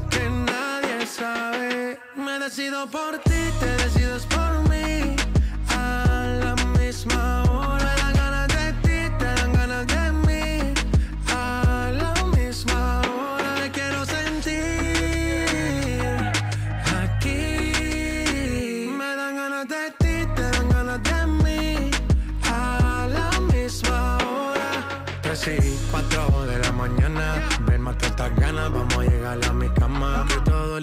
que nadie sabe. Me decido por ti, te decides por mí. A la misma hora.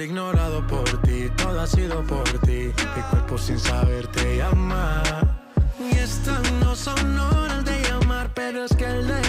ignorado por ti, todo ha sido por ti. Mi cuerpo sin saber te llama. Y estas no son horas de llamar, pero es que el de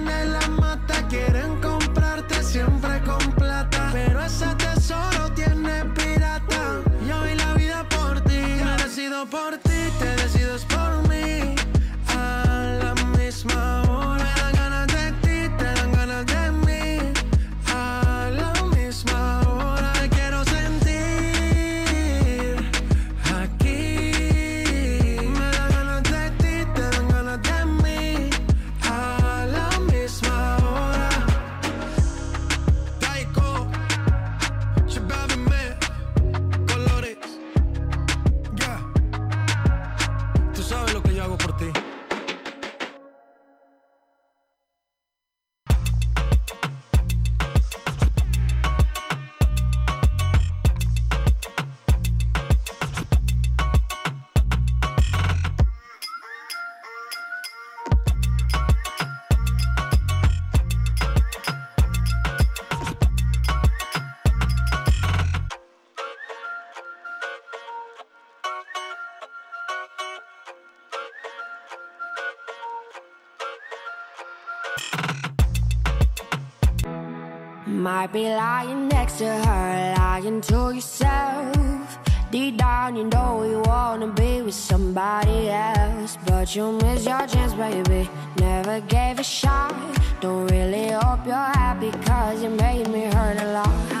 might be lying next to her, lying to yourself. Deep down, you know you wanna be with somebody else. But you miss your chance, baby. Never gave a shot. Don't really hope you're happy, cause you made me hurt a lot.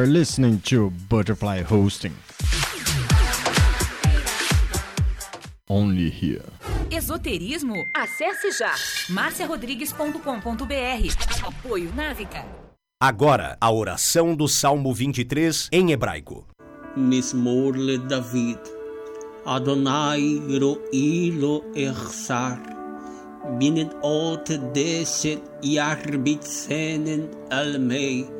Are listening to Butterfly Hosting. Only here. Esoterismo? Acesse já marciarodrigues.com.br. Apoio Návica. Agora, a oração do Salmo 23 em hebraico. Mismor le David. Adonai ro'i lo echsar. Binnen ot deset yarbitzenen almei.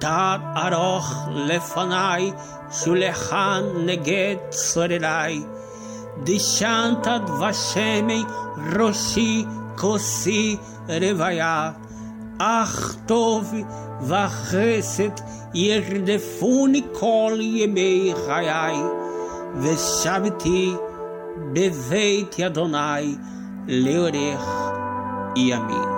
Tad aroch lefanai, shulechan neged sorerai. Dishantad vashemei, roshi kosi revaya. Ach tov vachesed yerdefuni kol yemei chayai. Veshaviti beveit Adonai leorech yamin.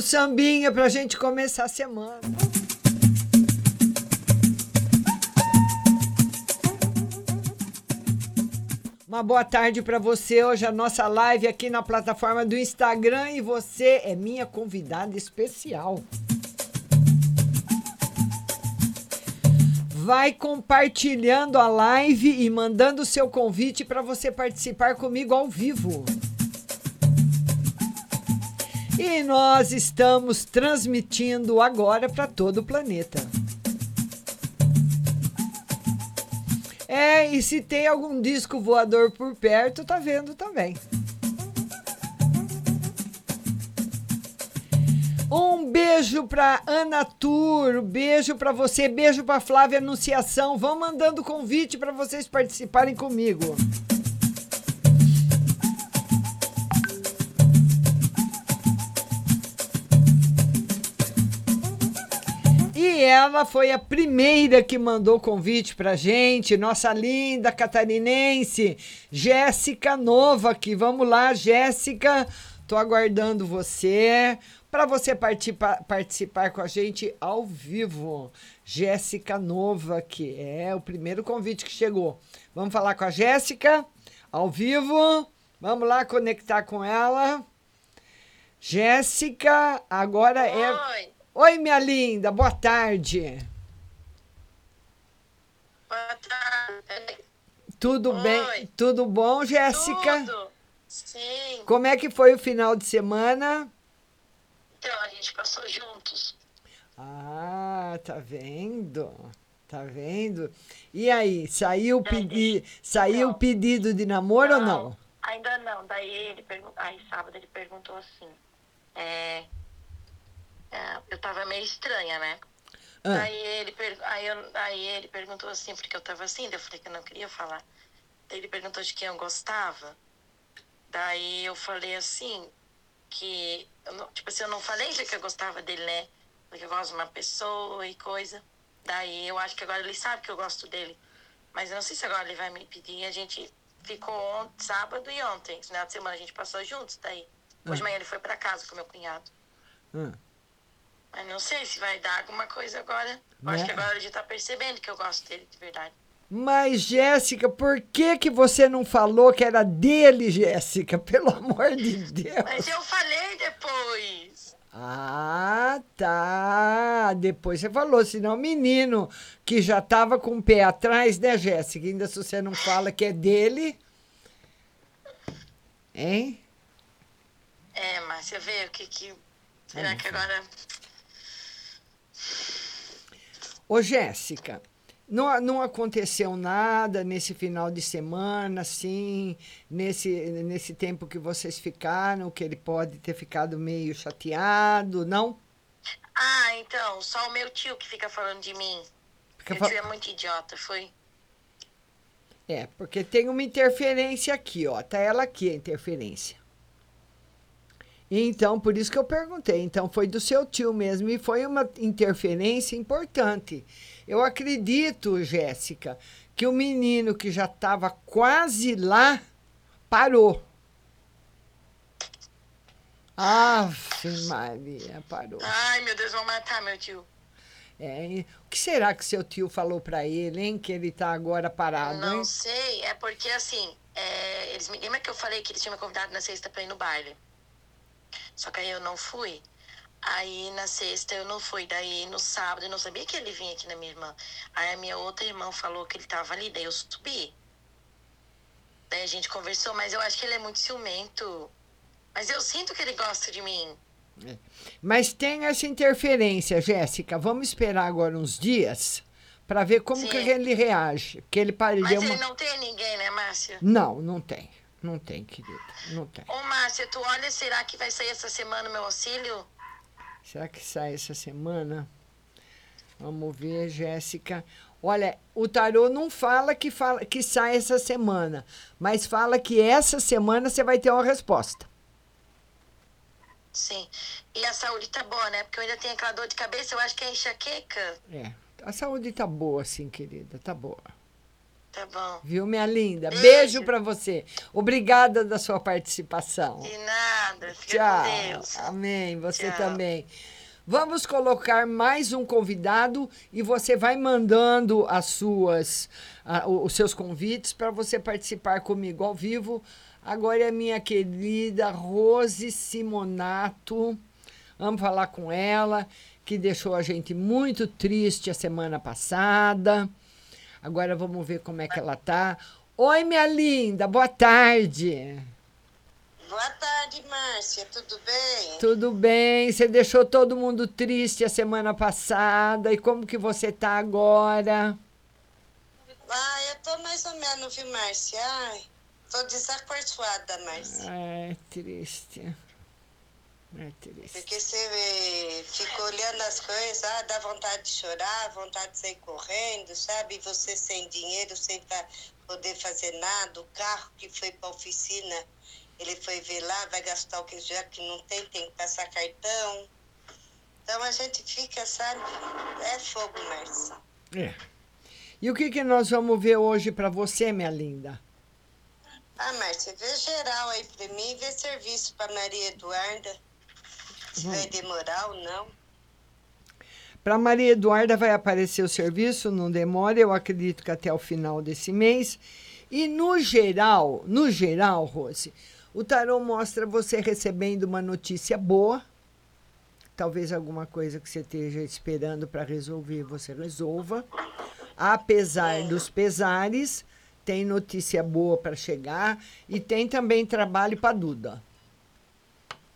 Sambinha pra gente começar a semana. Uma boa tarde para você. Hoje a nossa live aqui na plataforma do Instagram e você é minha convidada especial. Vai compartilhando a live e mandando seu convite para você participar comigo ao vivo. E nós estamos transmitindo agora para todo o planeta. É, e se tem algum disco voador por perto, tá vendo também. Um beijo para Ana Tur, beijo para você, beijo para Flávia Anunciação. Vão mandando convite para vocês participarem comigo. Ela foi a primeira que mandou convite pra gente, nossa linda catarinense, Jéssica Nova aqui. Vamos lá, Jéssica, tô aguardando você para você participar, participar com a gente ao vivo. Jéssica Nova, que é o primeiro convite que chegou. Vamos falar com a Jéssica ao vivo. Vamos lá conectar com ela. Jéssica, agora é Oi. é Oi, minha linda, boa tarde. Boa tarde. Tudo Oi. bem? Tudo bom, Jéssica? Tudo. Sim. Como é que foi o final de semana? Então, a gente passou juntos. Ah, tá vendo? Tá vendo? E aí, saiu o pedi saiu pedido de namoro não, ou não? Ainda não. Daí ele perguntou, aí sábado ele perguntou assim, é, é, eu tava meio estranha, né? Ah. Daí, ele aí, eu- aí ele perguntou assim, porque eu tava assim, daí eu falei que eu não queria falar. Daí ele perguntou de quem eu gostava. Daí eu falei assim, que, eu não- tipo assim, eu não falei já que eu gostava dele, né? Porque eu gosto de uma pessoa e coisa. Daí eu acho que agora ele sabe que eu gosto dele. Mas eu não sei se agora ele vai me pedir. A gente ficou ontem, sábado e ontem. Final de semana a gente passou juntos. Daí, hoje de Ah. manhã ele foi pra casa com meu cunhado. Ah. Mas não sei se vai dar alguma coisa agora. Eu acho Né? que agora ele já tá percebendo que eu gosto dele de verdade. Mas, Jéssica, por que que você não falou que era dele, Jéssica? Pelo amor de Deus. Mas eu falei depois. Ah, tá. Depois você falou, senão o menino que já tava com o pé atrás, né, Jéssica? Ainda se você não fala que é dele. Hein? É, Márcia, vê o que que. Será que agora. Ô, Jéssica, não, não aconteceu nada nesse final de semana, assim, nesse, nesse tempo que vocês ficaram, que ele pode ter ficado meio chateado, não? Ah, então, só o meu tio que fica falando de mim. Fica meu fal- tio é muito idiota, foi? É, porque tem uma interferência aqui, ó. Tá ela aqui, a interferência. Então, por isso que eu perguntei. Então, foi do seu tio mesmo e foi uma interferência importante. Eu acredito, Jéssica, que o menino que já estava quase lá parou. Ave Maria, parou. Ai, meu Deus, vão matar meu tio. É, o que será que seu tio falou para ele, hein? Que ele tá agora parado, Não hein? sei, é porque assim, é, eles me lembra que eu falei que eles tinham me convidado na sexta pra ir no baile. Só que aí eu não fui. Aí na sexta eu não fui. Daí no sábado eu não sabia que ele vinha aqui na minha irmã. Aí a minha outra irmã falou que ele tava ali, daí eu subi. Daí a gente conversou, mas eu acho que ele é muito ciumento. Mas eu sinto que ele gosta de mim. Mas tem essa interferência, Jéssica. Vamos esperar agora uns dias para ver como que Sim. ele reage. Porque ele pare- Mas ele uma... não tem ninguém, né, Márcia? Não, não tem. Não tem, querida. Não tem. Ô, Márcia, tu olha, será que vai sair essa semana o meu auxílio? Será que sai essa semana? Vamos ver, Jéssica. Olha, o tarô não fala que, fala que sai essa semana, mas fala que essa semana você vai ter uma resposta. Sim. E a saúde tá boa, né? Porque eu ainda tenho aquela dor de cabeça, eu acho que é enxaqueca. É. A saúde tá boa, sim, querida. Tá boa. Tá bom. Viu, minha linda? Beijo. Beijo para você. Obrigada da sua participação. De nada. Fica Tchau. com Deus. Amém. Você Tchau. também. Vamos colocar mais um convidado e você vai mandando as suas, a- os seus convites para você participar comigo ao vivo. Agora é a minha querida Rose Simonato. Vamos falar com ela, que deixou a gente muito triste a semana passada. Agora vamos ver como é que ela tá. Oi, minha linda, boa tarde. Boa tarde, Márcia. Tudo bem? Tudo bem? Você deixou todo mundo triste a semana passada. E como que você tá agora? Ah, eu tô mais ou menos, viu, Márcia? Ai, tô desacorçoada, Márcia. É triste. É triste. Porque você fica olhando as coisas, ah, dá vontade de chorar, vontade de sair correndo, sabe? Você sem dinheiro, sem poder fazer nada. O carro que foi pra oficina, ele foi ver lá, vai gastar o que já que não tem, tem que passar cartão. Então a gente fica, sabe? É fogo, Márcia. É. E o que, que nós vamos ver hoje para você, minha linda? Ah, Márcia, vê geral aí pra mim, vê serviço pra Maria Eduarda. Se vai demorar ou não. Para Maria Eduarda vai aparecer o serviço, não demora, eu acredito que até o final desse mês. E no geral, no geral, Rose, o tarô mostra você recebendo uma notícia boa. Talvez alguma coisa que você esteja esperando para resolver, você resolva. Apesar dos pesares, tem notícia boa para chegar e tem também trabalho para Duda.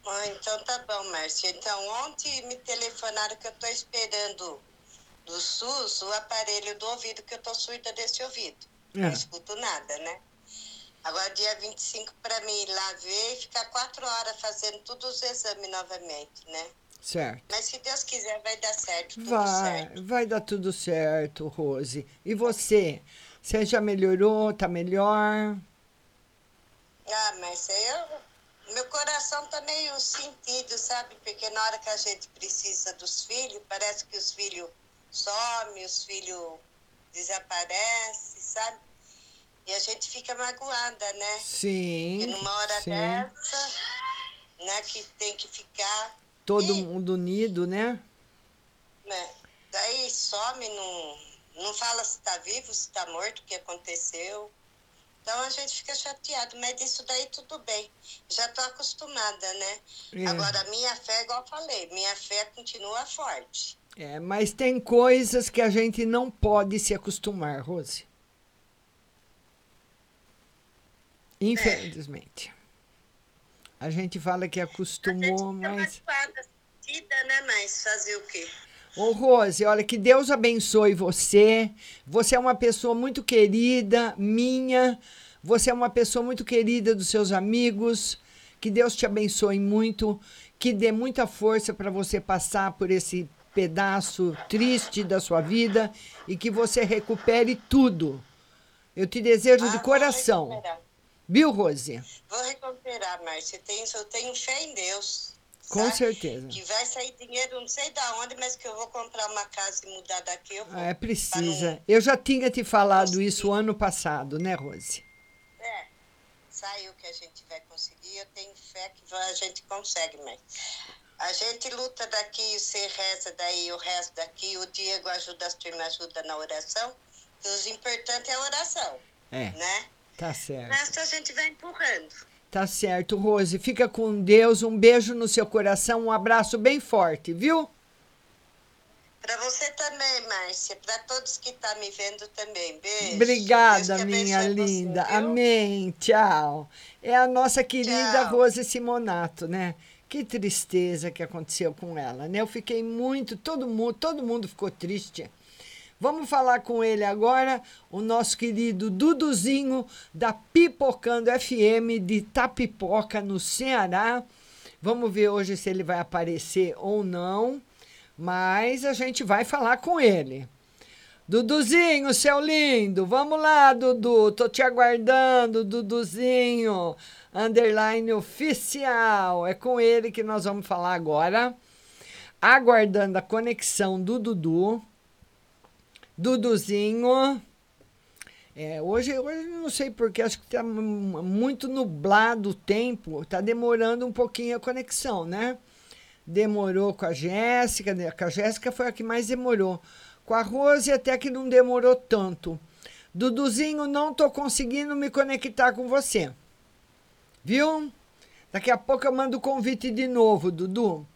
Ah, então tá bom, Márcia. Então, ontem me telefonaram que eu tô esperando do SUS o aparelho do ouvido, que eu tô surda desse ouvido. Não É. escuto nada, né? Agora, dia 25, para mim ir lá ver e ficar quatro horas fazendo todos os exames novamente, né? Certo. Mas se Deus quiser, vai dar certo. Tudo Vai, certo. vai dar tudo certo, Rose. E você? Você já melhorou? Tá melhor? Ah, mas eu. Meu coração tá meio sentido, sabe? Porque na hora que a gente precisa dos filhos, parece que os filhos somem, os filhos desaparecem, sabe? E a gente fica magoada, né? Sim. Porque numa hora sim. dessa, né, que tem que ficar, Todo mundo unido, né? né? Daí some, não, não fala se tá vivo, se tá morto, o que aconteceu. Então a gente fica chateado, mas isso daí tudo bem. Já tô acostumada, né? É. Agora, a minha fé, igual eu falei, minha fé continua forte. É, mas tem coisas que a gente não pode se acostumar, Rose. Infelizmente. A gente fala que acostumou, mas. Magoada, sentida, né? Mas fazer o quê? Ô, Rose, olha, que Deus abençoe você. Você é uma pessoa muito querida, minha. Você é uma pessoa muito querida dos seus amigos. Que Deus te abençoe muito. Que dê muita força para você passar por esse pedaço triste da sua vida e que você recupere tudo. Eu te desejo de coração. Viu, Rose? Vou recuperar, Márcia. Eu tenho, eu tenho fé em Deus. Com sabe? certeza. Que vai sair dinheiro, não sei da onde, mas que eu vou comprar uma casa e mudar daqui. Eu vou. É, precisa. Eu já tinha te falado isso ano passado, né, Rose? É, saiu que a gente vai conseguir. Eu tenho fé que a gente consegue, mas a gente luta daqui, você reza daí, o resto daqui. O Diego ajuda, as turmas ajuda na oração. O importante é a oração, É. né? Tá certo. Nessa a gente vai empurrando. Tá certo, Rose. Fica com Deus. Um beijo no seu coração. Um abraço bem forte, viu? Para você também, Márcia. Para todos que estão me vendo também. Beijo. Obrigada, minha você, linda. viu? Amém. Tchau. É a nossa querida Tchau. Rose Simonato, né? Que tristeza que aconteceu com ela, né? Eu fiquei muito, todo mundo, todo mundo ficou triste. Vamos falar com ele agora, o nosso querido Duduzinho da Pipocando FM de Tapipoca, no Ceará. Vamos ver hoje se ele vai aparecer ou não, mas a gente vai falar com ele. Duduzinho, seu lindo, vamos lá, Dudu, tô te aguardando, Duduzinho, underline oficial, é com ele que nós vamos falar agora, aguardando a conexão do Dudu, Duduzinho, é, hoje, hoje não sei porque, acho que tá mu- muito nublado o tempo, tá demorando um pouquinho a conexão, né? Demorou com a Jéssica, né? com a Jéssica foi a que mais demorou. Com a Rose até que não demorou tanto. Duduzinho, não tô conseguindo me conectar com você. Viu? Daqui a pouco eu mando o convite de novo, Dudu.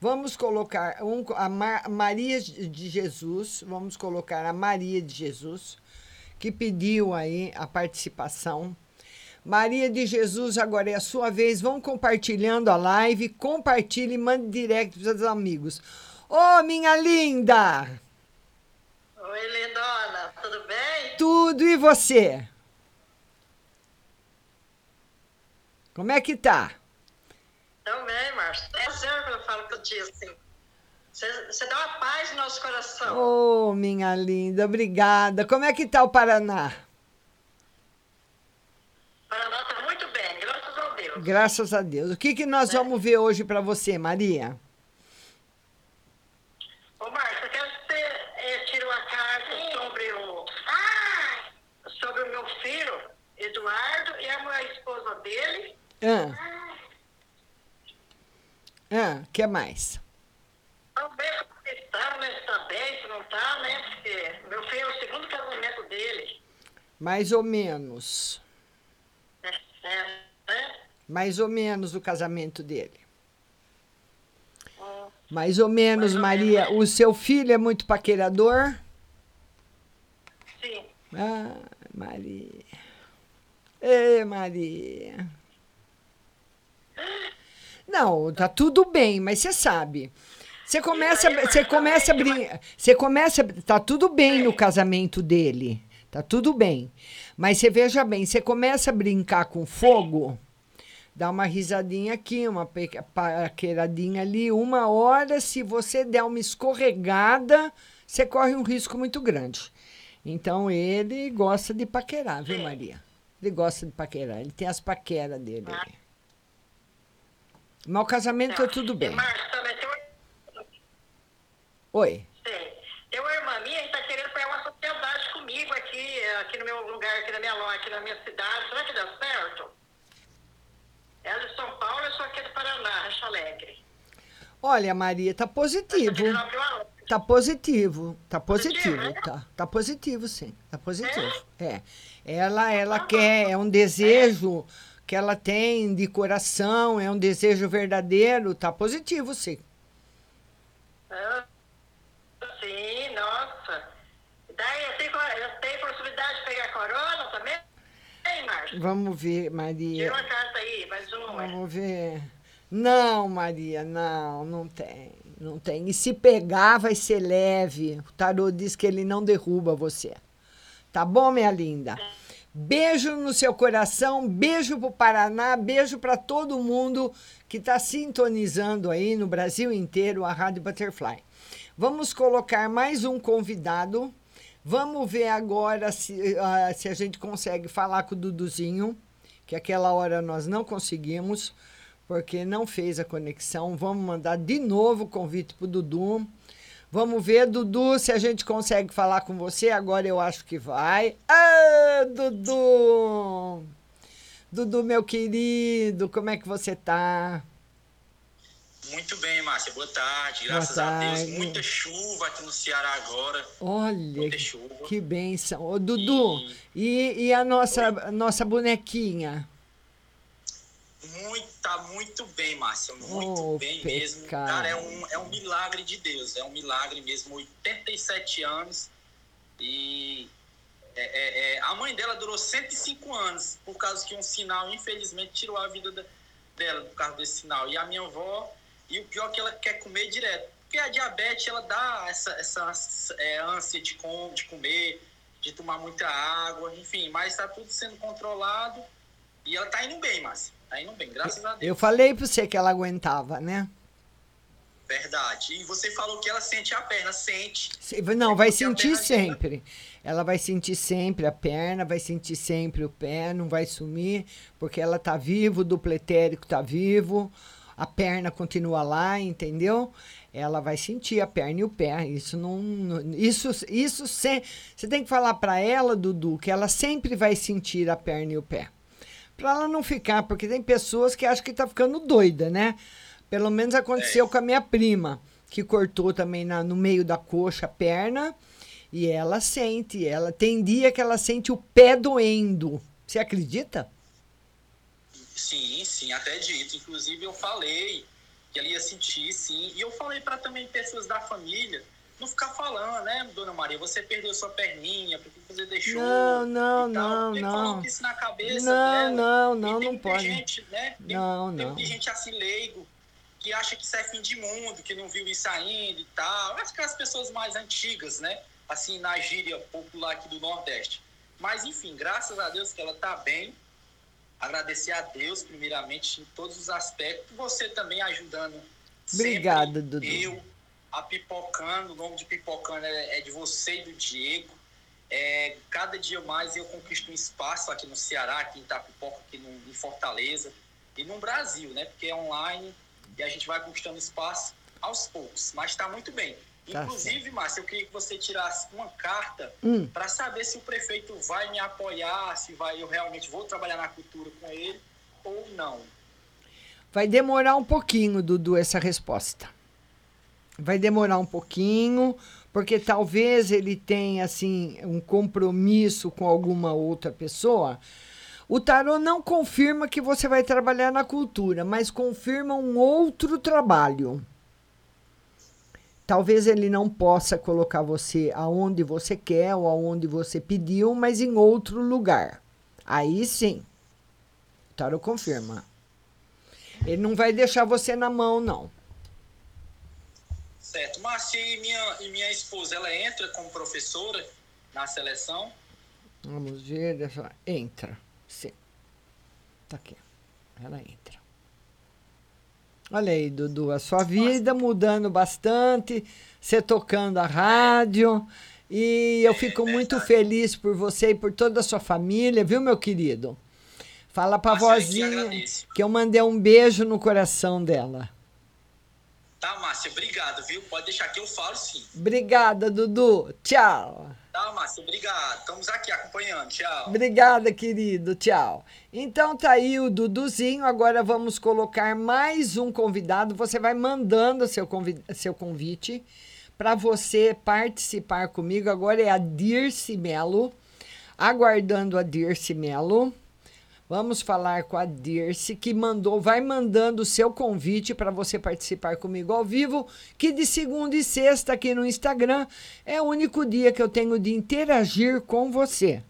Vamos colocar um, a Ma- Maria de Jesus, vamos colocar a Maria de Jesus, que pediu aí a participação. Maria de Jesus, agora é a sua vez. Vão compartilhando a live, compartilhe e mande direct para os amigos. Ô, minha linda! Oi, lindona, tudo bem? Tudo e você? Como é que tá? Também, Márcio. É sério que eu falo que eu disse assim. Você, dá uma paz no nosso coração. Ô, minha linda, obrigada. Como é que tá o Paraná? Paraná tá muito bem, graças a Deus. Graças a Deus. O que, que nós vamos ver hoje para você, Maria? Ô, Márcio, eu quero que você eh, tire uma carta sobre o... Sobre o meu filho, Eduardo, e a minha esposa dele. Ah. Ah, que mais? Vamos ver como ele tá, né? Se tá bem, se não tá, né? Porque meu filho é o segundo casamento dele. Mais ou menos. É, é, né? Mais ou menos o casamento dele. Mais ou menos, Maria. O seu filho é muito paquerador? Sim. Ah, Maria. Ê, Maria. Não, tá tudo bem, mas você sabe. Você começa, você começa a brincar. Você começa. Tá tudo bem no casamento dele. Tá tudo bem. Mas você veja bem, você começa a brincar com fogo. dá uma risadinha aqui, uma paqueradinha ali, uma hora, se você der uma escorregada, você corre um risco muito grande. Então ele gosta de paquerar, viu, Maria? Ele gosta de paquerar, ele tem as paqueras dele. Mas o casamento é tudo bem. Tem uma, Oi. tem, tem uma irmã minha que tá querendo pegar uma sociedade comigo aqui, aqui no meu lugar, aqui na minha loja, aqui na minha cidade. Será que dá certo? Ela é de São Paulo, eu sou aqui do Paraná, Rancho Alegre. Olha, Maria, tá positivo. loja. Tá positivo, tá positivo, né? tá. Tá positivo, sim. Tá positivo. É. Ela, ela quer, é um desejo que ela tem de coração, é um desejo verdadeiro, tá positivo, sim. Ah, sim, nossa. Daí eu tenho, eu tenho possibilidade de pegar corona também? Hein, Márcio? Vamos ver, Tira Maria. uma carta aí, mais uma. Vamos ver. Não, Maria, não, não tem. Não tem. E se pegar, vai ser leve. O tarô diz que ele não derruba você. Tá bom, minha linda? Beijo no seu coração, beijo pro Paraná, beijo para todo mundo que está sintonizando aí no Brasil inteiro a Rádio Butterfly. Vamos colocar mais um convidado. Vamos ver agora se, ah, se a gente consegue falar com o Duduzinho, que aquela hora nós não conseguimos, porque não fez a conexão. Vamos mandar de novo o convite pro Dudu. Vamos ver, Dudu, se a gente consegue falar com você. Agora eu acho que vai. Ah, Dudu! Dudu, meu querido, como é que você tá? Muito bem, Márcia. Boa tarde. Boa Graças a Deus. tarde. Muita chuva aqui no Ceará agora. Olha, que benção. Ô, Dudu, e, e a nossa, a nossa bonequinha? Muito, tá muito bem, Márcia. Muito Oh, bem mesmo. pecado. Cara, é um, é um milagre de Deus. É um milagre mesmo. 87 anos. E é, é, é, a mãe dela durou 105 anos, por causa que um sinal, infelizmente, tirou a vida da- dela, por causa desse sinal. E a minha avó, e o pior é que ela quer comer direto. Porque a diabetes, ela dá essa, essa é, ânsia de, com, de comer, de tomar muita água, enfim. Mas está tudo sendo controlado e ela tá indo bem, Márcia. Tá indo bem, graças a Deus. Eu falei para você que ela aguentava, né? Verdade. E você falou que ela sente a perna, sente. Se- Não, vai sentir sempre. Ela vai sentir sempre a perna, vai sentir sempre o pé, não vai sumir, porque ela tá vivo, o duplo etérico tá vivo, a perna continua lá, entendeu? Ela vai sentir a perna e o pé. Isso não. não- Isso, isso se, você tem que falar para ela, Dudu, que ela sempre vai sentir a perna e o pé. Pra ela não ficar, porque tem pessoas que acham que tá ficando doida, né? Pelo menos aconteceu com a minha prima, que cortou também na- no meio da coxa a perna, e ela sente, ela tem dia que ela sente o pé doendo. Você acredita? Sim, sim, até dito. Inclusive eu falei que ela ia sentir, sim. E eu falei para também pessoas da família não ficar falando, né, dona Maria, você perdeu sua perninha, por que você deixou? Não, não, não, Porque não. isso na cabeça Não, dela. não, não, tem não pode. gente, né? Tem, Não, tem não. muita gente assim leigo que acha que isso é fim de mundo, que não viu isso ainda e tal. Acho que as pessoas mais antigas, né? Assim, na gíria popular aqui do Nordeste. Mas, enfim, graças a Deus que ela tá bem. Agradecer a Deus, primeiramente, em todos os aspectos. Você também ajudando. Obrigada, Dudu. Eu, a Pipocando, o nome de Pipocando é, é de você e do Diego. É, cada dia mais eu conquisto um espaço aqui no Ceará, aqui em Itapipoca, aqui no, em Fortaleza e no Brasil, né? Porque é online e a gente vai conquistando espaço aos poucos, mas está muito bem. Tá Inclusive, Márcia, eu queria que você tirasse uma carta Hum. para saber se o prefeito vai me apoiar, se vai eu realmente vou trabalhar na cultura com ele ou não. Vai demorar um pouquinho, Dudu, essa resposta. Vai demorar um pouquinho, porque talvez ele tenha assim um compromisso com alguma outra pessoa. O tarô não confirma que você vai trabalhar na cultura, mas confirma um outro trabalho. Talvez ele não possa colocar você aonde você quer ou aonde você pediu, mas em outro lugar. Aí sim. O tarô confirma. Ele não vai deixar você na mão, não. Certo. Márcia, e minha, e minha esposa, ela entra como professora na seleção? Vamos ver. eu- Entra. Sim. Tá aqui. Ela entra. Olha aí, Dudu, a sua vida mudando bastante, você tocando a rádio. E eu fico muito feliz por você e por toda a sua família, viu, meu querido? Fala pra vozinha que eu mandei um beijo no coração dela. Tá, Márcia, obrigado, viu? Pode deixar que eu falo sim. Obrigada, Dudu. Tchau. Tá, Márcia, obrigado. Estamos aqui acompanhando. Tchau. Obrigada, querido. Tchau. Então tá aí o Duduzinho. Agora vamos colocar mais um convidado. Você vai mandando seu, convi seu convite para você participar comigo. Agora é a Dirce Melo. Aguardando a Dirce Melo. Vamos falar com a Dirce, que mandou, vai mandando o seu convite para você participar comigo ao vivo, que de segunda e sexta aqui no Instagram é o único dia que eu tenho de interagir com você.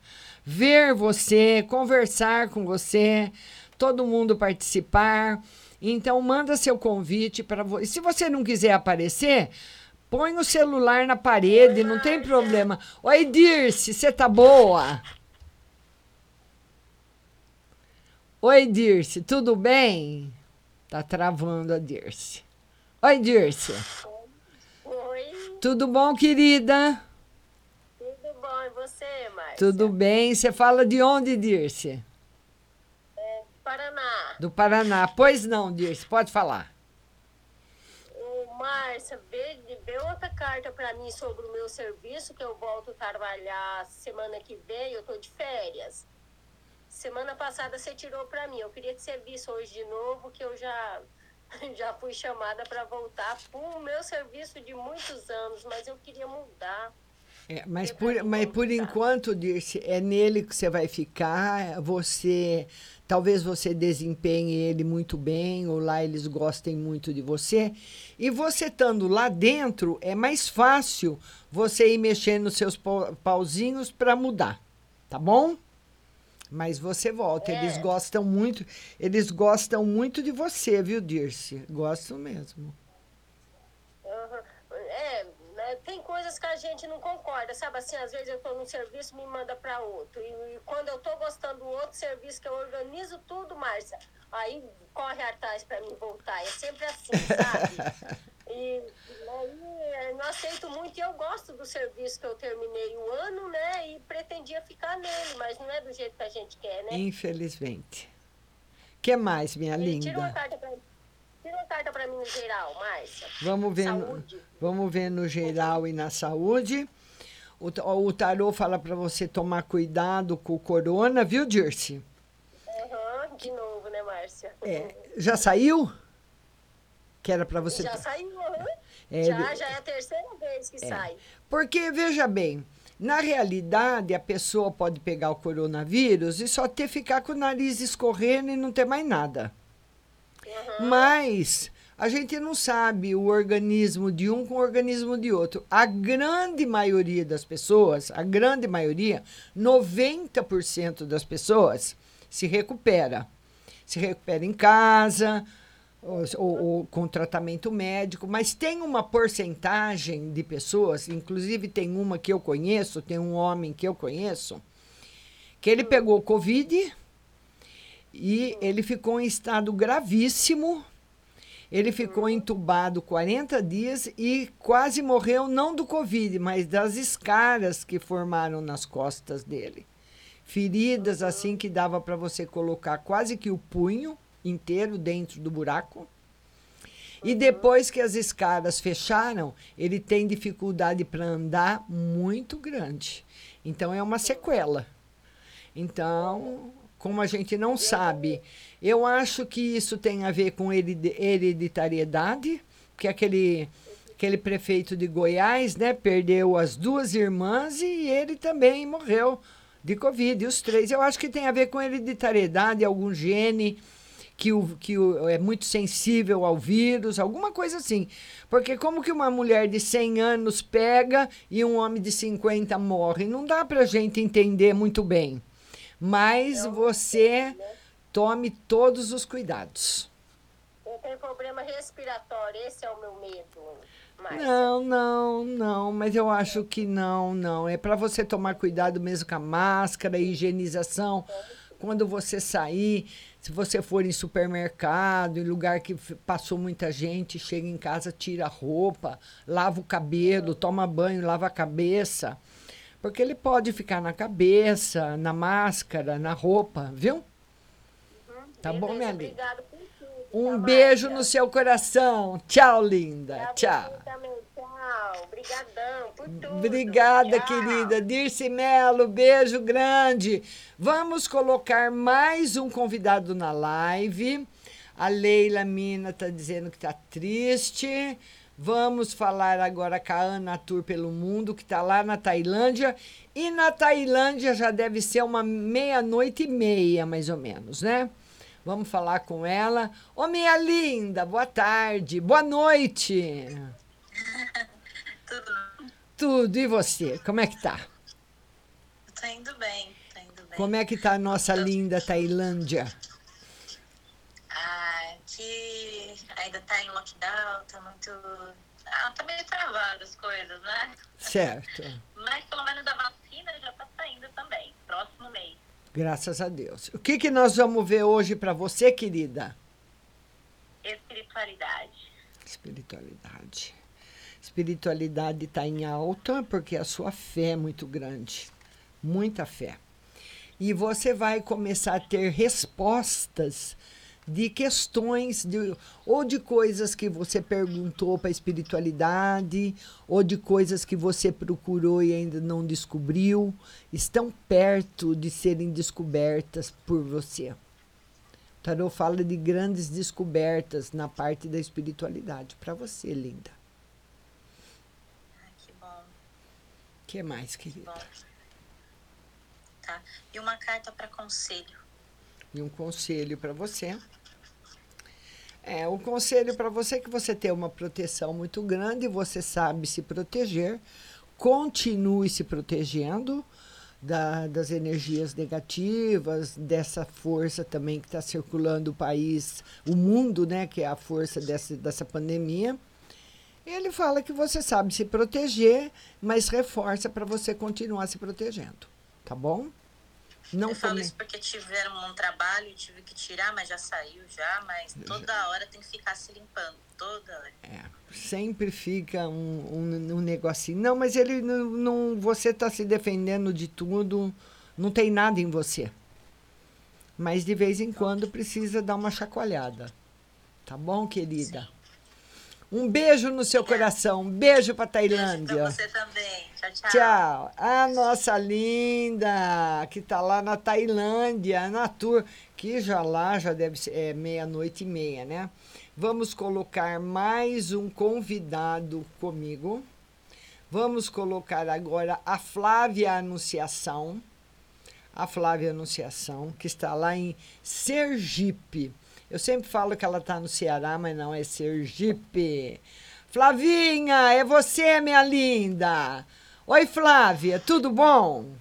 Ver você, conversar com você, todo mundo participar. Então manda seu convite para você. Se você não quiser aparecer, põe o celular na parede, não tem problema. Oi, Dirce, você tá boa? Oi, Dirce, tudo bem? Tá travando a Dirce. Oi, Dirce. Oi, Tudo bom, querida? tudo bom? E você, Márcia? Tudo bem? Você fala de onde, Dirce? É, Paraná. Do Paraná. Pois não, Dirce, pode falar. Márcia, vê, vê outra carta para mim sobre o meu serviço, que eu volto a trabalhar semana que vem, eu tô de férias. Semana passada você tirou para mim. Eu queria que você visse hoje de novo, que eu já, já fui chamada para voltar para o meu serviço de muitos anos, mas eu queria mudar. É, mas, por, mas por enquanto, Dirce, é nele que você vai ficar. Você. Talvez você desempenhe ele muito bem, ou lá eles gostem muito de você. E você estando lá dentro, é mais fácil você ir mexendo nos seus pau- pauzinhos para mudar. Tá bom? Mas você volta. Eles gostam muito. Eles gostam muito de você, viu, Dirce? Gostam mesmo. Aham. É, né, tem coisas que a gente não concorda, sabe? Assim, às vezes eu tô num serviço me manda para outro. E, e quando eu tô gostando do outro serviço, que eu organizo tudo, Márcia, aí corre atrás para mim voltar. É sempre assim, sabe? E aí é, não aceito muito e eu gosto do serviço que eu terminei o ano, né? E pretendia ficar nele, mas não é do jeito que a gente quer, né? Infelizmente. que mais, minha E Tira uma linda? carta pra, tira uma carta pra mim no geral, Márcia. Vamos ver, no, vamos ver no geral e na saúde. O, o tarô fala para você tomar cuidado com o corona, viu, Dirce? Aham, de novo, né, Márcia? É, já saiu? Que era para você. Já saiu. É, já, já é a terceira vez que É. sai. Porque, veja bem, na realidade, a pessoa pode pegar o coronavírus e só ter ficar com o nariz escorrendo e não ter mais nada. Mas a gente não sabe o organismo de um com o organismo de outro. A grande maioria das pessoas, a grande maioria, 90% das pessoas se recupera. Se recupera em casa, ou, ou- com tratamento médico, mas tem uma porcentagem de pessoas, inclusive tem uma que eu conheço, tem um homem que eu conheço, que ele pegou Covid e ele ficou em estado gravíssimo. Ele ficou entubado 40 dias e quase morreu, não do Covid, mas das escaras que formaram nas costas dele. Feridas assim que dava para você colocar quase que o punho inteiro dentro do buraco. E depois que as escaras fecharam, ele tem dificuldade para andar muito grande. Então é uma sequela. Então, como a gente não sabe, eu acho que isso tem a ver com heredi- hereditariedade, que aquele aquele prefeito de Goiás, né, perdeu as duas irmãs e ele também morreu de Covid, os três. Eu acho que tem a ver com hereditariedade, algum gene que, o, que o, é muito sensível ao vírus, alguma coisa assim. Porque como que uma mulher de 100 anos pega e um homem de 50 morre? Não dá pra gente entender muito bem. Mas você tome todos os cuidados. Eu tenho problema respiratório, esse é o meu medo, Márcia. Não, não, não, mas eu acho que não, não. É para você tomar cuidado mesmo com a máscara, higienização quando você sair, se você for em supermercado, em lugar que passou muita gente, chega em casa, tira a roupa, lava o cabelo, toma banho, lava a cabeça. Porque ele pode ficar na cabeça, na máscara, na roupa, viu? Tá bom, minha linda? Obrigada por tudo. Um beijo no seu coração. Tchau, linda. Tchau. Obrigadão por tudo. Obrigada, Tchau. querida. Dirce Melo, beijo grande. Vamos colocar mais um convidado na live. A Leila Mina está dizendo que está triste. Vamos falar agora com a Ana Tour pelo Mundo, que está lá na Tailândia. E na Tailândia já deve ser uma meia-noite e meia, mais ou menos, né? Vamos falar com ela. Ô, minha linda, boa tarde, boa noite. Tudo. E você? Como é que tá? Tá indo bem, tá indo bem. Como é que tá a nossa linda Tailândia? Ah, aqui ainda tá em lockdown, tá muito. Ah, tá meio travado as coisas, né? Certo. Mas pelo menos a vacina já tá saindo também, próximo mês. Graças a Deus. O que, que nós vamos ver hoje para você, querida? Espiritualidade. Espiritualidade. Espiritualidade está em alta porque a sua fé é muito grande. Muita fé. E você vai começar a ter respostas de questões de, ou de coisas que você perguntou para a espiritualidade, ou de coisas que você procurou e ainda não descobriu, estão perto de serem descobertas por você. O fala de grandes descobertas na parte da espiritualidade para você, linda. Ah, que bom, O que mais, que querida? Tá. E uma carta para conselho. E um conselho para você. É, o conselho para você é que você tem uma proteção muito grande, você sabe se proteger, continue se protegendo da- das energias negativas, dessa força também que está circulando o país, o mundo, né, que é a força dessa, dessa pandemia. Ele fala que você sabe se proteger, mas reforça para você continuar se protegendo, tá bom? Não eu falo come- isso porque tiveram um trabalho e tive que tirar, mas já saiu já, mas toda hora tem que ficar se limpando, toda hora. É, sempre fica um, um, um negocinho. Não, mas ele não. não você está se defendendo de tudo, não tem nada em você. Mas de vez em quando precisa dar uma chacoalhada. Tá bom, querida? Um beijo no seu coração. Um beijo para Tailândia. Pra você também. Tchau, tchau. Tchau. A nossa linda, que está lá na Tailândia, na tour, que já lá já deve ser é, meia-noite e meia, né? Vamos colocar mais um convidado comigo. Vamos colocar agora a Flávia Anunciação. A Flávia Anunciação, que está lá em Sergipe. Eu sempre falo que ela está no Ceará, mas não, é Sergipe. Flavinha, é você, minha linda. Oi, Flávia, tudo bom?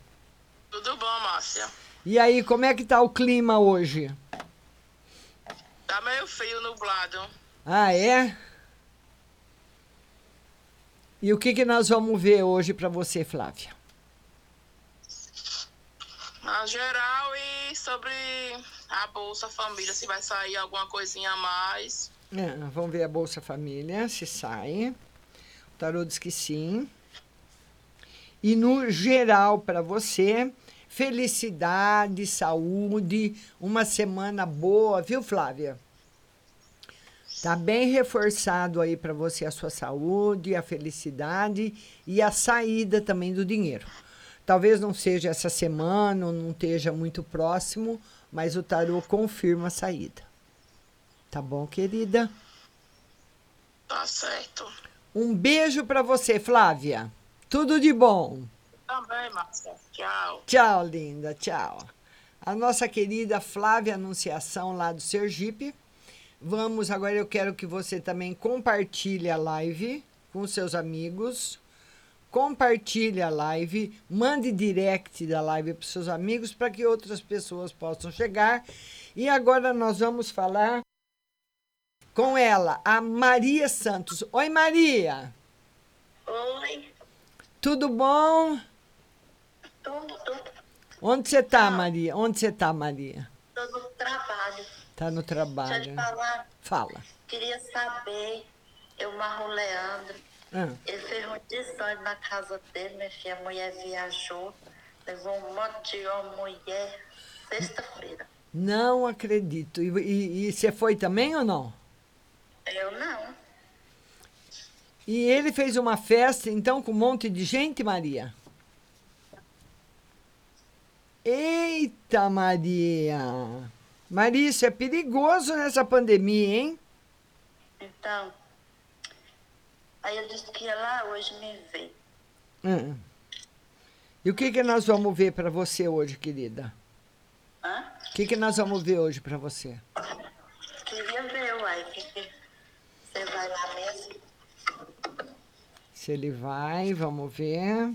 Tudo bom, Márcia? E aí, como é que tá o clima hoje? Tá meio frio, nublado. Ah, é? E o que, que nós vamos ver hoje para você, Flávia? Na geral e sobre a Bolsa Família, se vai sair alguma coisinha a mais. É, vamos ver a Bolsa Família, se sai. O tarô diz que sim. E no geral, para você, felicidade, saúde, uma semana boa, viu, Flávia? Tá bem reforçado aí para você a sua saúde, a felicidade e a saída também do dinheiro. Talvez não seja essa semana, ou não esteja muito próximo, mas o tarô confirma a saída. Tá bom, querida? Tá certo. Um beijo para você, Flávia. Tudo de bom. Também, Márcia. Tchau. Tchau, linda. Tchau. A nossa querida Flávia Anunciação, lá do Sergipe. Vamos, agora eu quero que você também compartilhe a live com seus amigos. Compartilhe a live, mande direct da live para seus amigos para que outras pessoas possam chegar. E agora nós vamos falar com ela, a Maria Santos. Oi, Maria. Oi, Tudo bom? tudo, tudo. Onde você tá, Maria? Onde você tá, Maria? Tô no trabalho. Tá no Deixa eu trabalho. te falar. Fala. Queria saber, eu marro o Leandro. Ah. Ele fez um desordem na casa dele, minha filha. A mulher viajou, levou um monte de homem, mulher, sexta-feira. Não acredito. E, e- e você foi também ou não? Eu não. E ele fez uma festa, então, com um monte de gente, Maria? Eita, Maria! Maria, isso é perigoso nessa pandemia, hein? Então, aí ele disse que ia lá hoje me ver. Hum. E o que, que nós vamos ver para você hoje, querida? Hã? O que, que nós vamos ver hoje para você? Queria ver, uai, que, que você vai lá mesmo. Se ele vai, vamos ver.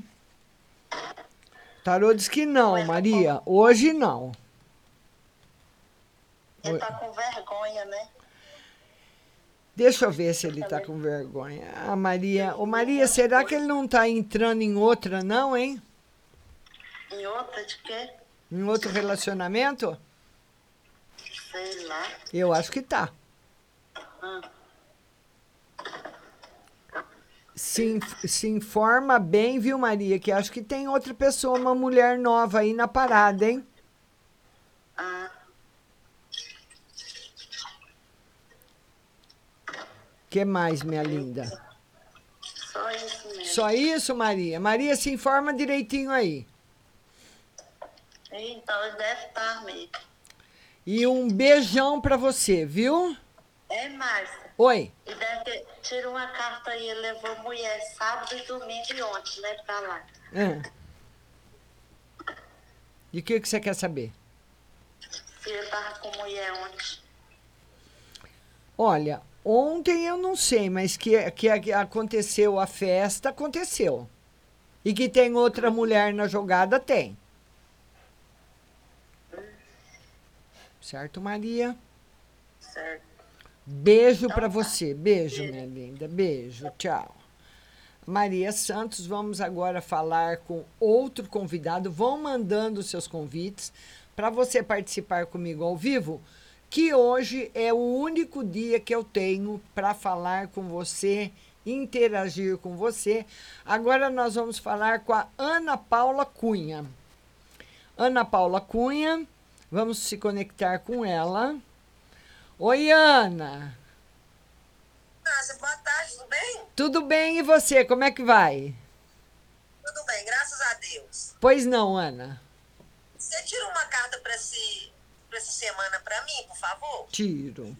Tarô diz que não, Maria. Hoje não. Ele tá com vergonha, né? Deixa eu ver se ele tá com vergonha. Ah, Maria. Ô, Maria, será que ele não tá entrando em outra, não, hein? E outra de quê? Em outro relacionamento? Sei lá. Eu acho que tá. Hum. Se, se informa bem, viu, Maria? Que acho que tem outra pessoa, uma mulher nova aí na parada, hein? Ah, que mais, minha linda? só isso mesmo. Só isso, Maria? Maria, se informa direitinho aí. Então, ele deve estar mesmo. E um beijão pra você, viu? É, Márcia. Oi. E deve ter... Tira uma carta aí, ele levou mulher sábado e domingo e ontem, né, pra lá. Ah. E o que, que você quer saber? Se ele tava com mulher ontem. Olha, ontem eu não sei, mas que, que, aconteceu a festa, aconteceu. E que tem outra mulher na jogada, tem. Certo, Maria? Certo. Beijo pra você. Beijo, minha linda. Beijo. Tchau. Maria Santos, vamos agora falar com outro convidado. Vão mandando seus convites para você participar comigo ao vivo, que hoje é o único dia que eu tenho para falar com você, interagir com você. Agora nós vamos falar com a Ana Paula Cunha. Ana Paula Cunha, vamos se conectar com ela. Oi, Ana. Márcia, boa tarde, tudo bem? Tudo bem e você? Como é que vai? Tudo bem, graças a Deus. Pois não, Ana. Você tira uma carta para esse, pra essa semana para mim, por favor? Tiro.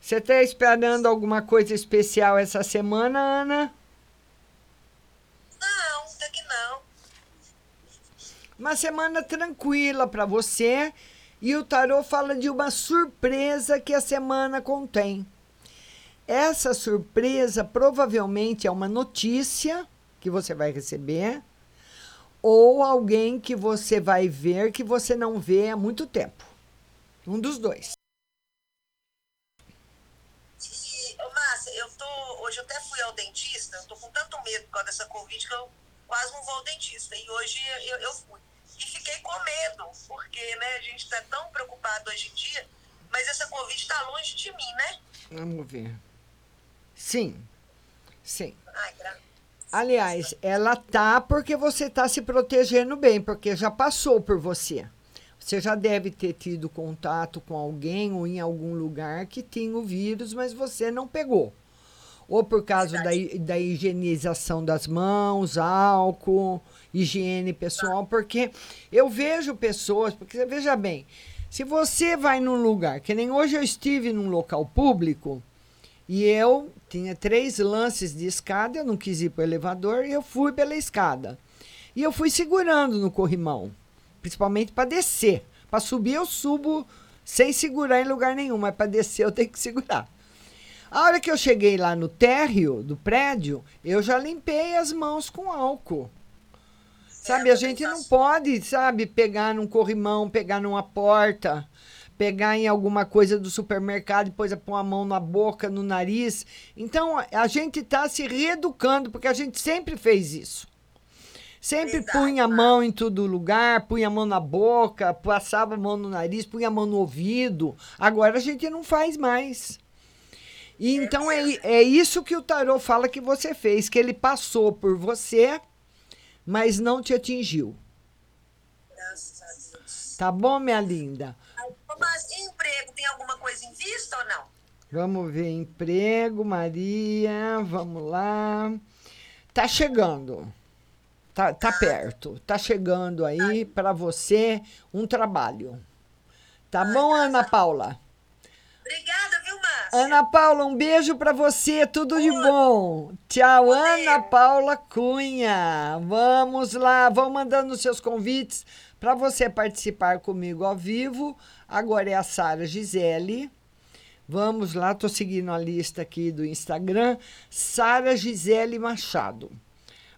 Você está esperando alguma coisa especial essa semana, Ana? Não, até que não. Uma semana tranquila para você. E o tarô fala de uma surpresa que a semana contém. Essa surpresa provavelmente é uma notícia que você vai receber ou alguém que você vai ver que você não vê há muito tempo. Um dos dois. E, Márcia, eu tô. Hoje eu até fui ao dentista, eu tô com tanto medo por causa dessa Covid que eu quase não vou ao dentista. E hoje eu, eu fui. E fiquei com medo, porque né, a gente tá tão preocupado hoje em dia, mas essa Covid tá longe de mim, né? Vamos ver. Sim. Sim. Ai. Aliás, ela tá porque você tá se protegendo bem, porque já passou por você. Você já deve ter tido contato com alguém ou em algum lugar que tinha o vírus, mas você não pegou. Ou por causa da, da higienização das mãos, álcool, higiene pessoal, porque eu vejo pessoas, porque veja bem, se você vai num lugar, que nem hoje eu estive num local público, e eu tinha três lances de escada, eu não quis ir para o elevador e eu fui pela escada. E eu fui segurando no corrimão, principalmente para descer. Para subir eu subo sem segurar em lugar nenhum, mas para descer eu tenho que segurar. A hora que eu cheguei lá no térreo do prédio, eu já limpei as mãos com álcool. Sabe, a gente não pode, sabe, pegar num corrimão, pegar numa porta, pegar em alguma coisa do supermercado e depois pôr a mão na boca, no nariz. Então, a gente está se reeducando, porque a gente sempre fez isso. Sempre punha a mão em todo lugar, punha a mão na boca, passava a mão no nariz, punha a mão no ouvido. Agora a gente não faz mais. E então é, é isso que o tarô fala que você fez, que ele passou por você, mas não te atingiu. Graças a Deus. Tá bom, minha linda? Mas emprego, tem alguma coisa em vista ou não? Vamos ver emprego, Maria. Vamos lá. Tá chegando. Tá, tá perto. Tá chegando aí para você um trabalho. Tá bom, Ana Paula? Obrigada, viu, Márcia? Ana Paula, um beijo para você, tudo de bom. Tchau, Ana Paula Cunha. Vamos lá, vão mandando seus convites para você participar comigo ao vivo. Agora é a Sara Gisele. Vamos lá, tô seguindo a lista aqui do Instagram, Sara Gisele Machado.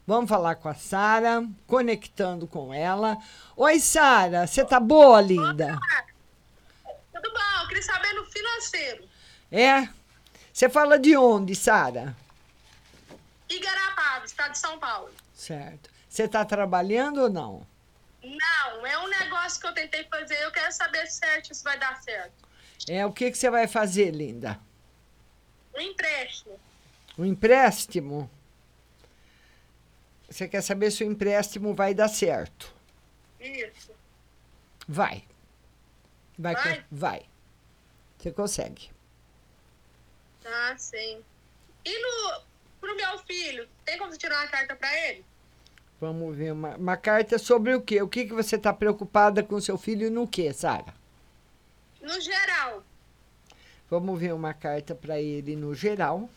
Vamos falar com a Sara, conectando com ela. Oi, Sara, você tá boa, linda? Tudo bom, eu queria saber no financeiro. É? Você fala de onde, Sara? Igarapava, estado de São Paulo. Certo. Você tá trabalhando ou não? Não, é um negócio que eu tentei fazer, eu quero saber certo se vai dar certo. É, o que, que você vai fazer, linda? Um empréstimo. Um empréstimo? Você quer saber se o empréstimo vai dar certo? Isso. Vai. Vai? Vai? Vai. Você consegue. Ah, sim. E no, pro meu filho, tem como você tirar uma carta pra ele? Vamos ver uma, uma carta sobre o quê? O que, que você está preocupada com seu filho e no quê, Sara? No geral. Vamos ver uma carta para ele no geral.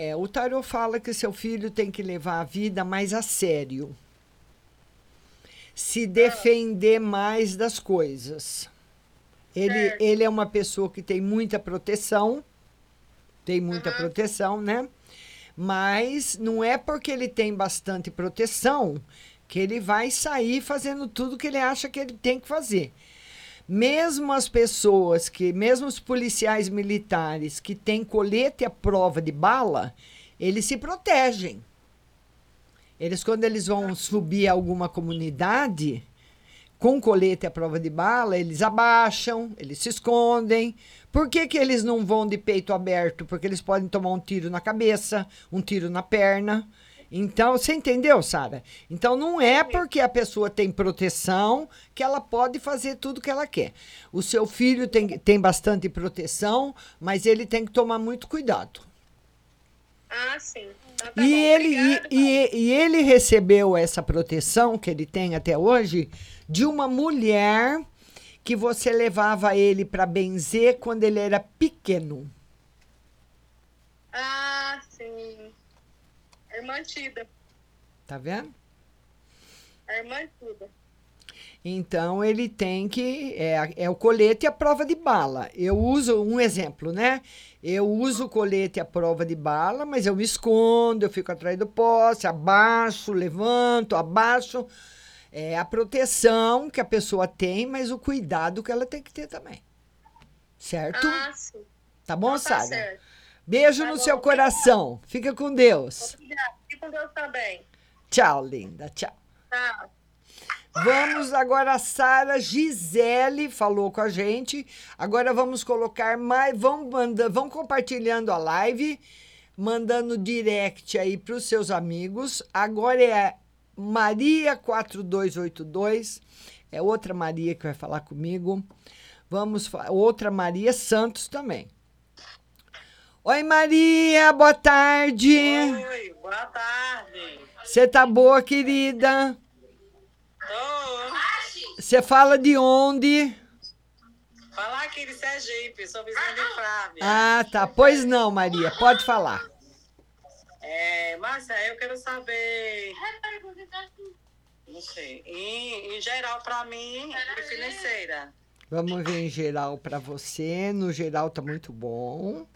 É, o tarot fala que seu filho tem que levar a vida mais a sério. Se defender mais das coisas. Ele, ele é uma pessoa que tem muita proteção. Tem muita proteção, né? Mas não é porque ele tem bastante proteção que ele vai sair fazendo tudo que ele acha que ele tem que fazer. Mesmo as pessoas que, mesmo os policiais militares que têm colete à prova de bala, eles se protegem. Eles, quando eles vão subir a alguma comunidade, com colete à prova de bala, eles abaixam, eles se escondem. Por que, que eles não vão de peito aberto? Porque eles podem tomar um tiro na cabeça, um tiro na perna. Então, você entendeu, Sara? Então, não é porque a pessoa tem proteção que ela pode fazer tudo que ela quer. O seu filho tem, tem bastante proteção, mas ele tem que tomar muito cuidado. Ah, sim. Então tá E bom, ele, e, obrigada. e, e ele recebeu essa proteção que ele tem até hoje de uma mulher que você levava ele para benzer quando ele era pequeno. Ah, sim. A irmã Tida. Tá vendo? A irmã Tida. Então ele tem que. É, é o colete e a prova de bala. Eu uso um exemplo, né? Eu uso o colete e a prova de bala, mas eu me escondo, eu fico atrás do poste, abaixo, levanto, abaixo. É a proteção que a pessoa tem, mas o cuidado que ela tem que ter também. Certo? Ah, sim. Tá bom, Então tá Sara? certo. Beijo Tá no bom, seu coração. Fica com Deus. Obrigada. Fique com Deus também. Tchau, linda. Tchau. Tchau. Vamos agora, a Sara Gisele falou com a gente. Agora vamos colocar mais. Vão, manda, vão compartilhando a live, mandando direct aí para os seus amigos. Agora é Maria4282. É outra Maria que vai falar comigo. Vamos. Outra Maria Santos também. Oi, Maria, boa tarde. Oi, boa tarde. Você tá boa, querida? Você fala de onde? Falar aqui de Sergipe, sou vizinha de Flávia. Ah, tá. Pois não, Maria, pode falar. É, Márcia, eu quero saber. Não sei. Em, em geral, para mim, e financeira. Vamos ver em geral para você. No geral tá muito bom.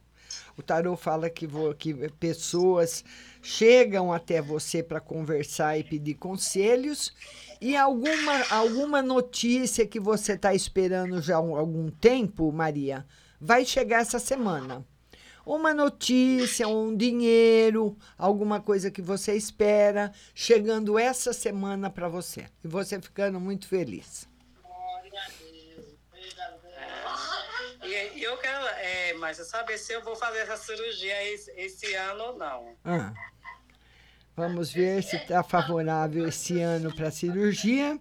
O tarô fala que, vo- que pessoas chegam até você para conversar e pedir conselhos. E alguma, alguma notícia que você está esperando já há um- algum tempo, Maria, vai chegar essa semana. uma notícia, um dinheiro, alguma coisa que você espera chegando essa semana para você. E você ficando muito feliz. E, eu quero, é, mas saber se eu vou fazer essa cirurgia esse, esse ano ou não. Ah. Vamos ver se está favorável esse ano para a cirurgia.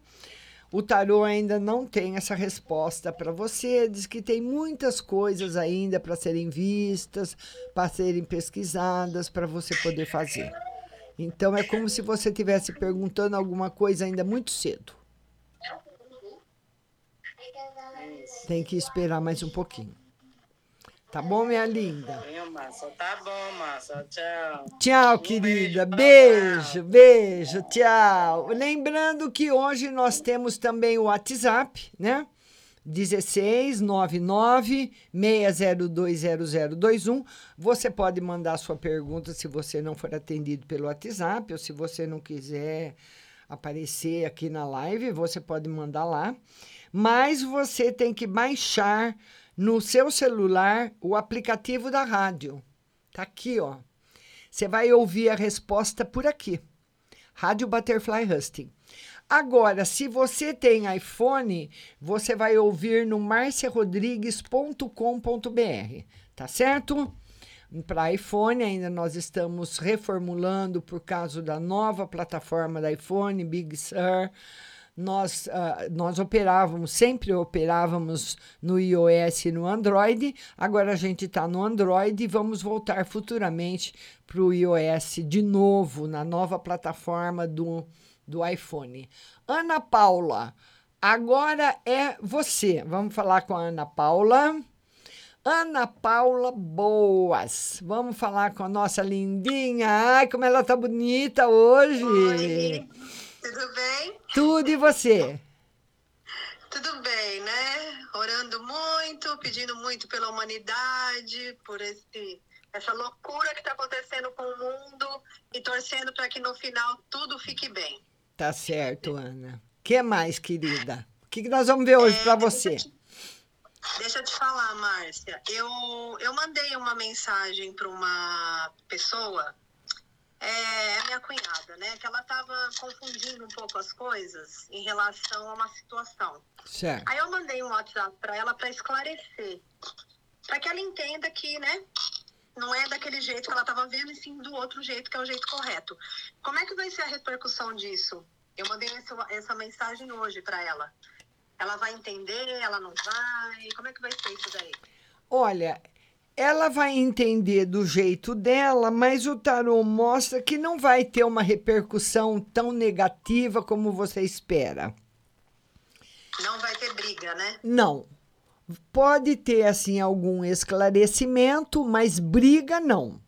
O tarô ainda não tem essa resposta para você. Diz que tem muitas coisas ainda para serem vistas, para serem pesquisadas, para você poder fazer. Então é como se você estivesse perguntando alguma coisa ainda muito cedo. Tem que esperar mais um pouquinho. Tá bom, minha linda? Tá bom, Márcia. Tchau. Tchau, querida. Beijo, beijo, tchau. Lembrando que hoje nós temos também o WhatsApp, né? 1699 6020021. Você pode mandar sua pergunta se você não for atendido pelo WhatsApp ou se você não quiser aparecer aqui na live, você pode mandar lá. Mas você tem que baixar no seu celular o aplicativo da rádio. Tá aqui, ó. Você vai ouvir a resposta por aqui. Rádio Butterfly Husting. Agora, se você tem iPhone, você vai ouvir no marciarodrigues.com.br, tá certo? Para iPhone, ainda nós estamos reformulando por causa da nova plataforma da iPhone, Big Sur nós, uh, nós operávamos, sempre operávamos no iOS e no Android, agora a gente está no Android e vamos voltar futuramente para o iOS de novo, na nova plataforma do, do iPhone. Ana Paula, agora é você. Vamos falar com a Ana Paula. Ana Paula Boas. Vamos falar com a nossa lindinha. Ai, como ela tá bonita hoje. Oi. Tudo bem? Tudo e você? Tudo bem, né? Orando muito, pedindo muito pela humanidade, por esse, essa loucura que está acontecendo com o mundo e torcendo para que no final tudo fique bem. Tá certo, Ana. O que mais, querida? O que, que nós vamos ver hoje é, para você? Deixa eu te falar, Márcia. Eu, eu mandei uma mensagem para uma pessoa é, é minha cunhada, né? Que ela estava confundindo um pouco as coisas em relação a uma situação. Certo. Aí eu mandei um WhatsApp para ela para esclarecer, para que ela entenda que, né? Não é daquele jeito que ela estava vendo, e sim do outro jeito, que é o jeito correto. Como é que vai ser a repercussão disso? Eu mandei essa, essa mensagem hoje para ela. Ela vai entender? Ela não vai? Como é que vai ser isso daí? Olha, ela vai entender do jeito dela, mas o tarô mostra que não vai ter uma repercussão tão negativa como você espera. Não vai ter briga, né? Não. Pode ter assim algum esclarecimento, mas briga não.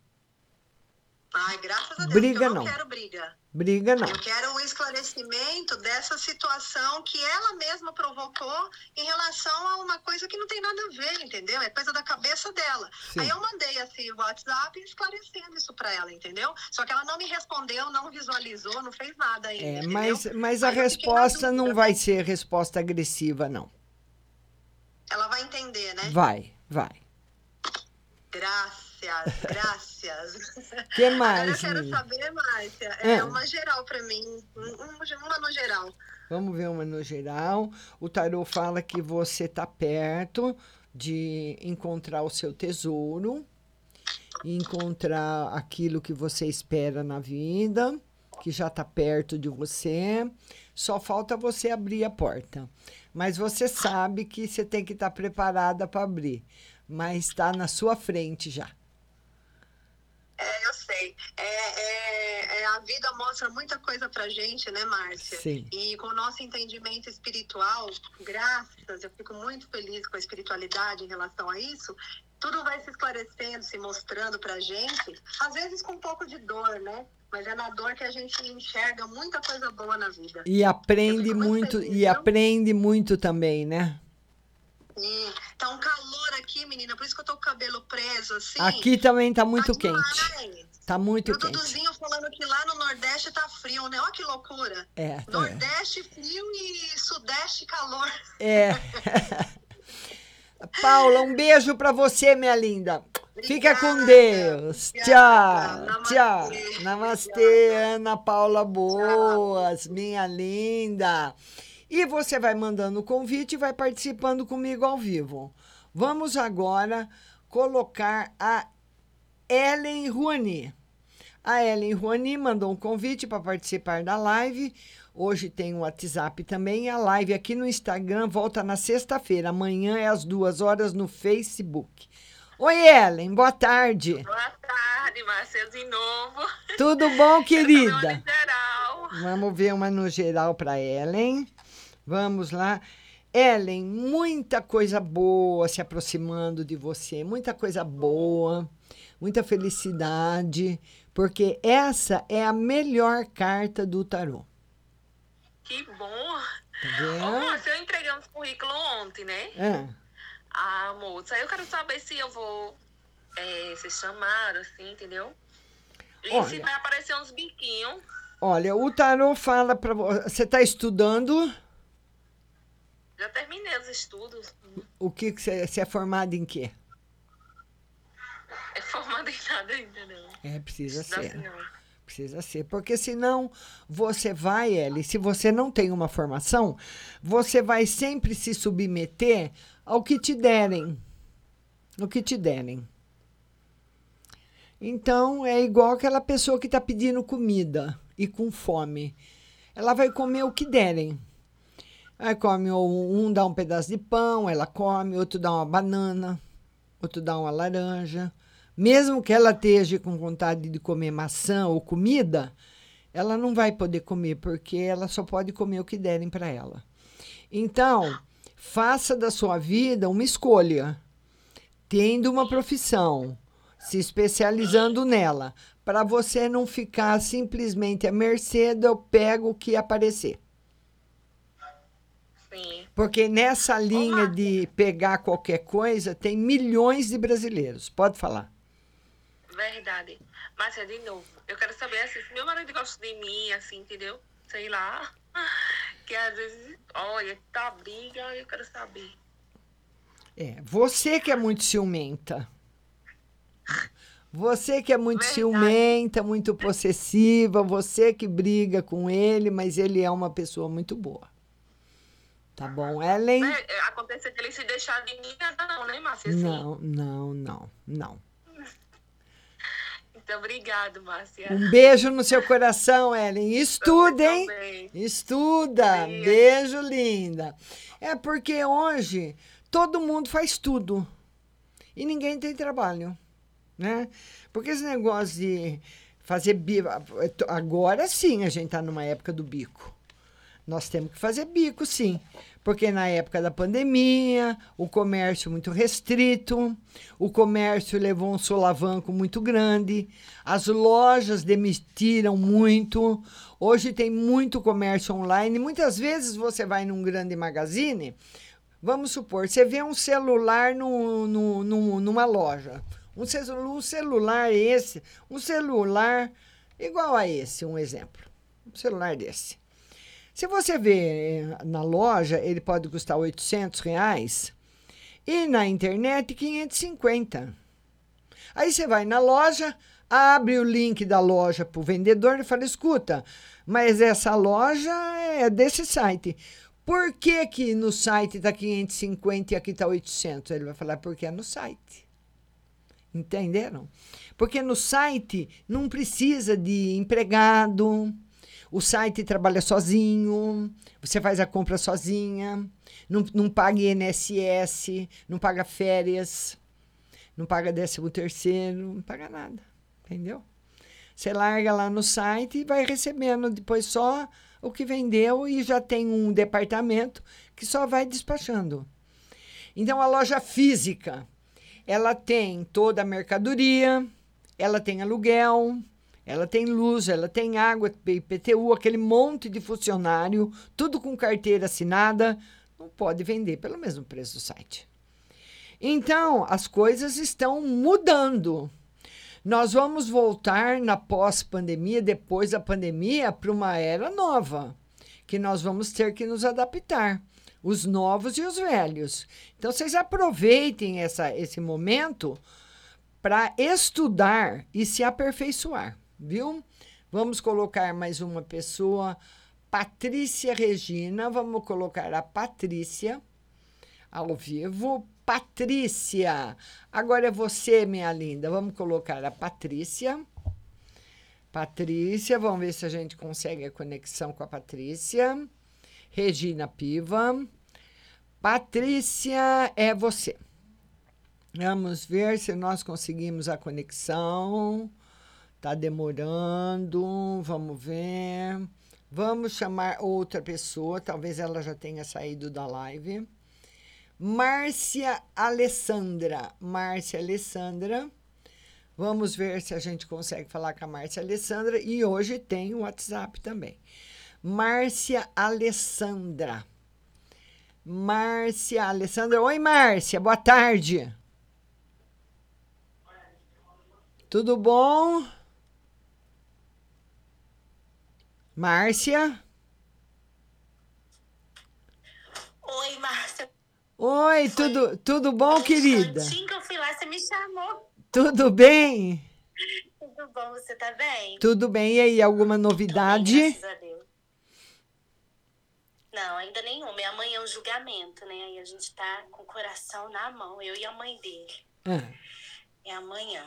Ai, graças a Deus, briga, eu não, não quero briga. Briga não. Eu quero um esclarecimento dessa situação que ela mesma provocou em relação a uma coisa que não tem nada a ver, entendeu? É coisa da cabeça dela. Sim. Aí eu mandei assim o WhatsApp esclarecendo isso para ela, entendeu? Só que ela não me respondeu, não visualizou, não fez nada ainda. É, mas, mas a resposta não vai ser resposta agressiva, não. Ela vai entender, né? Vai, vai. Graças graças. que mais? Agora eu quero saber, Márcia, é, é. uma geral para mim, uma no geral. Vamos ver uma no geral. O tarô fala que você está perto de encontrar o seu tesouro, encontrar aquilo que você espera na vida, que já está perto de você. Só falta você abrir a porta. Mas você sabe que você tem que estar tá preparada para abrir. Mas está na sua frente já. É, eu sei. É, é, é, a vida mostra muita coisa pra gente, né, Márcia? Sim. E com o nosso entendimento espiritual, graças, eu fico muito feliz com a espiritualidade em relação a isso, tudo vai se esclarecendo, se mostrando pra gente, às vezes com um pouco de dor, né? Mas é na dor que a gente enxerga muita coisa boa na vida. E aprende muito, feliz, e aprende muito também, né? Sim. Um calor aqui, menina, por isso que eu tô com o cabelo preso, assim. Aqui também tá muito tá quente. Tá muito o quente. O Duduzinho falando que lá no Nordeste tá frio, né? Olha que loucura. É. Tá Nordeste é. frio e Sudeste calor. É. Paula, um beijo para você, minha linda. Fica com Deus. Tchau, tchau. Namastê, Ana Paula Boas, minha linda. E você vai mandando o convite e vai participando comigo ao vivo. Vamos agora colocar a Ellen Ruani. A Ellen Ruani mandou um convite para participar da live. Hoje tem o WhatsApp também. A live aqui no Instagram volta na sexta-feira. Amanhã é às duas horas no Facebook. Oi, Ellen, boa tarde. Boa tarde, Márcia, de novo. Tudo bom, Eu querida? também no geral. Vamos ver uma no geral para Ellen. Vamos lá. Ellen, muita coisa boa se aproximando de você, muita coisa boa, muita felicidade, porque essa é a melhor carta do tarô. Que bom. Tá Ô? Márcia, eu entreguei uns currículos ontem, né? É. Ah, moça, eu quero saber se eu vou é, ser chamada, assim, entendeu? E se Olha. vai aparecer uns biquinhos. Olha, o tarô fala para você. Você está estudando? Já terminei os estudos. O que você, é formado em quê? É formada em nada ainda, não. É, precisa Estudar ser. assim, não. Precisa ser, porque senão você vai, Ellie, se você não tem uma formação, você vai sempre se submeter ao que te derem. O que te derem. Então, é igual aquela pessoa que está pedindo comida e com fome. Ela vai comer o que derem. Aí come, ou um dá um pedaço de pão, ela come, outro dá uma banana, outro dá uma laranja. Mesmo que ela esteja com vontade de comer maçã ou comida, ela não vai poder comer, porque ela só pode comer o que derem para ela. Então, faça da sua vida uma escolha, tendo uma profissão, se especializando nela, para você não ficar simplesmente à mercê do eu pego o que aparecer. Sim. Porque nessa linha de pegar qualquer coisa, tem milhões de brasileiros. Pode falar. Verdade. Márcia, de novo, eu quero saber assim, se meu marido gosta de mim, assim, entendeu? Sei lá. Que às vezes, olha, tá briga, eu quero saber. É, você que é muito ciumenta. Você que é muito ciumenta, muito possessiva, você que briga com ele, mas ele é uma pessoa muito boa. Tá bom, Ellen? Né? É, Acontece que ele se deixar de mim, nada não, né, Márcia? Assim. Não, não, não, não. Então, obrigado, Márcia. Um beijo no seu coração, Ellen. Estuda, hein? também. Estuda. Beijo, linda. É porque hoje todo mundo faz tudo e ninguém tem trabalho, né? Porque esse negócio de fazer bico. Agora sim a gente está numa época do bico. Nós temos que fazer bico, sim. Porque na época da pandemia, o comércio muito restrito, o comércio levou um solavanco muito grande, as lojas demitiram muito. Hoje tem muito comércio online. Muitas vezes você vai num grande magazine, vamos supor, você vê um celular no, no, no- numa loja. Um, um celular esse, um celular igual a esse, um exemplo. Um celular desse. Se você vê eh, na loja, ele pode custar 800 reais e na internet 550. Aí você vai na loja, abre o link da loja para o vendedor e fala: escuta, mas essa loja é desse site. Por que, que no site está 550 e aqui está 800? Ele vai falar: porque é no site. Entenderam? Porque no site não precisa de empregado, o site trabalha sozinho, você faz a compra sozinha, não, não paga INSS, não paga férias, não paga décimo terceiro, não paga nada, entendeu? Você larga lá no site e vai recebendo depois só o que vendeu e já tem um departamento que só vai despachando. Então a loja física, ela tem toda a mercadoria, ela tem aluguel, ela tem luz, ela tem água, IPTU, aquele monte de funcionário, tudo com carteira assinada, não pode vender pelo mesmo preço do site. Então, as coisas estão mudando. Nós vamos voltar na pós-pandemia, depois da pandemia, para uma era nova, que nós vamos ter que nos adaptar. os novos e os velhos. Então vocês aproveitem essa, esse momento para estudar e se aperfeiçoar, viu? Vamos colocar mais uma pessoa, Patrícia Regina. Vamos colocar a Patrícia ao vivo. Patrícia, agora é você, minha linda. Vamos colocar a Patrícia. Patrícia, vamos ver se a gente consegue a conexão com a Patrícia. Regina Piva. Patrícia, é você. Vamos ver se nós conseguimos a conexão. Tá demorando. Vamos ver. Vamos chamar outra pessoa. Talvez ela já tenha saído da live. Márcia Alessandra. Márcia Alessandra. Vamos ver se a gente consegue falar com a Márcia Alessandra. E hoje tem o WhatsApp também. Márcia Alessandra. Márcia Alessandra. Oi, Márcia, boa tarde. Tudo bom? Márcia? Oi, Márcia. Oi, tudo, tudo bom, querida? Assim que eu fui lá, você me chamou. Tudo bem? Tudo bom, você tá bem? Tudo bem. E aí, alguma novidade? Graças a Deus. Não, ainda nenhuma. E amanhã é um julgamento, né? Aí a gente tá com o coração na mão, eu e a mãe dele. Ah, É amanhã.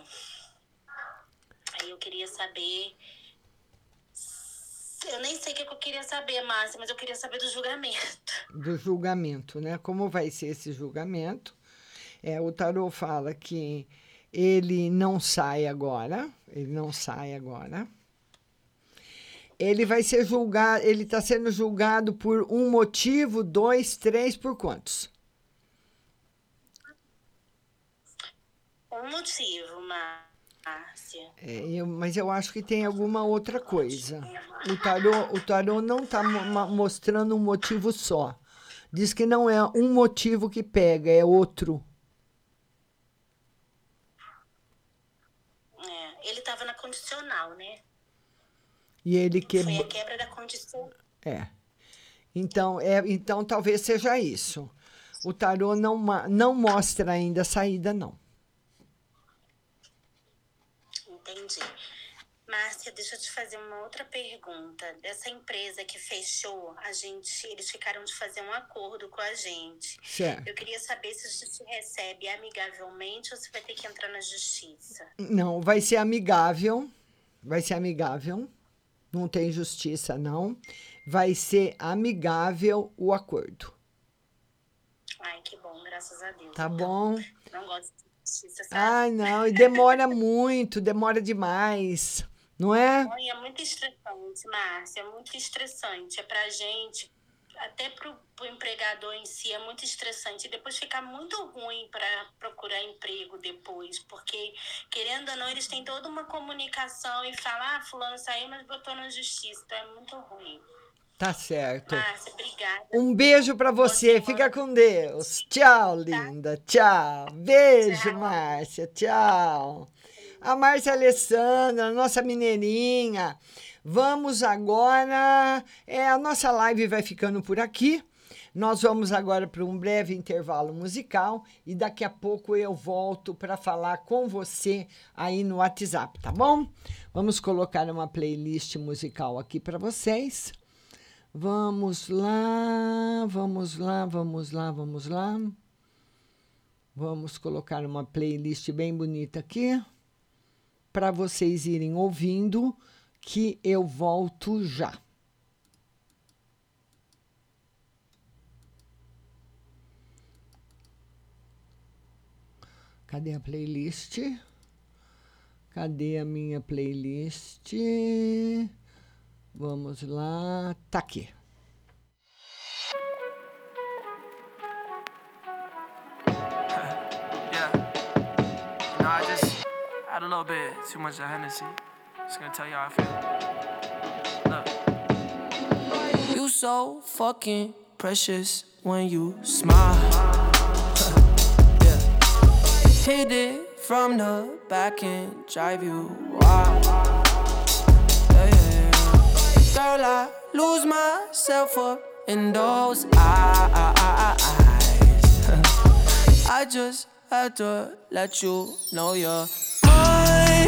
Aí eu queria saber. Eu nem sei o que eu queria saber, Márcia, mas eu queria saber do julgamento. do julgamento, né? Como vai ser esse julgamento? É, o tarô fala que ele não sai agora, ele não sai agora. Ele vai ser julgado, ele está sendo julgado por um motivo, dois, três, por quantos? Um motivo, Márcia. É, eu- mas eu acho que tem alguma outra coisa. O tarô, o tarô não está mostrando um motivo só. Diz que não é um motivo que pega, é outro. É, ele tava na condicional, né? E ele Foi a quebrou. quebra da condição. É. Então, é, então talvez seja isso. O tarô não, não mostra ainda a saída, não. Entendi. Márcia, deixa eu te fazer uma outra pergunta. Dessa empresa que fechou, a gente, eles ficaram de fazer um acordo com a gente. Certo. Eu queria saber se a gente recebe amigavelmente ou se vai ter que entrar na justiça. Não, vai ser amigável. Vai ser amigável. Não tem justiça, não. Vai ser amigável o acordo. Ai, que bom, graças a Deus. Tá Então, bom? Não gosto de justiça, sabe? Ai, não, e demora muito, demora demais. Não é? Ai, é muito estressante, Márcia, é muito estressante. É pra gente, até pro, pro empregador em si, é muito estressante. E depois fica muito ruim para procurar emprego depois, porque, querendo ou não, eles têm toda uma comunicação e falam, ah, fulano saiu, mas botou na justiça. Então é muito ruim. Tá certo. Márcia, obrigada. Um beijo pra você. Fica com Deus. Tchau, linda. Tchau. Beijo, Márcia. Tchau. A Márcia Alessandra, nossa mineirinha. Vamos agora. É, a nossa live vai ficando por aqui. Nós vamos agora para um breve intervalo musical e daqui a pouco eu volto para falar com você aí no WhatsApp, tá bom? Vamos colocar uma playlist musical aqui para vocês. Vamos lá, vamos lá, vamos lá, vamos lá. Vamos colocar uma playlist bem bonita aqui para vocês irem ouvindo que eu volto já. Cadê a playlist? Cadê a minha playlist? Vamos lá, tá aqui. Yeah. You a little bit too much of Hennessy. Just gonna tell you how I feel. Look. You so fucking precious when you smile. yeah. Hit it from the back and drive you wild. Girl, I lose myself up in those eyes. I just had to let you know you're mine.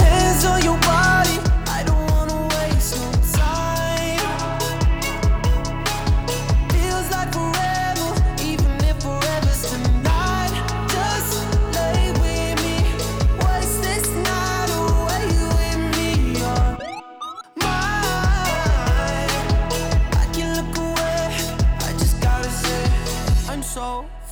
Hands on your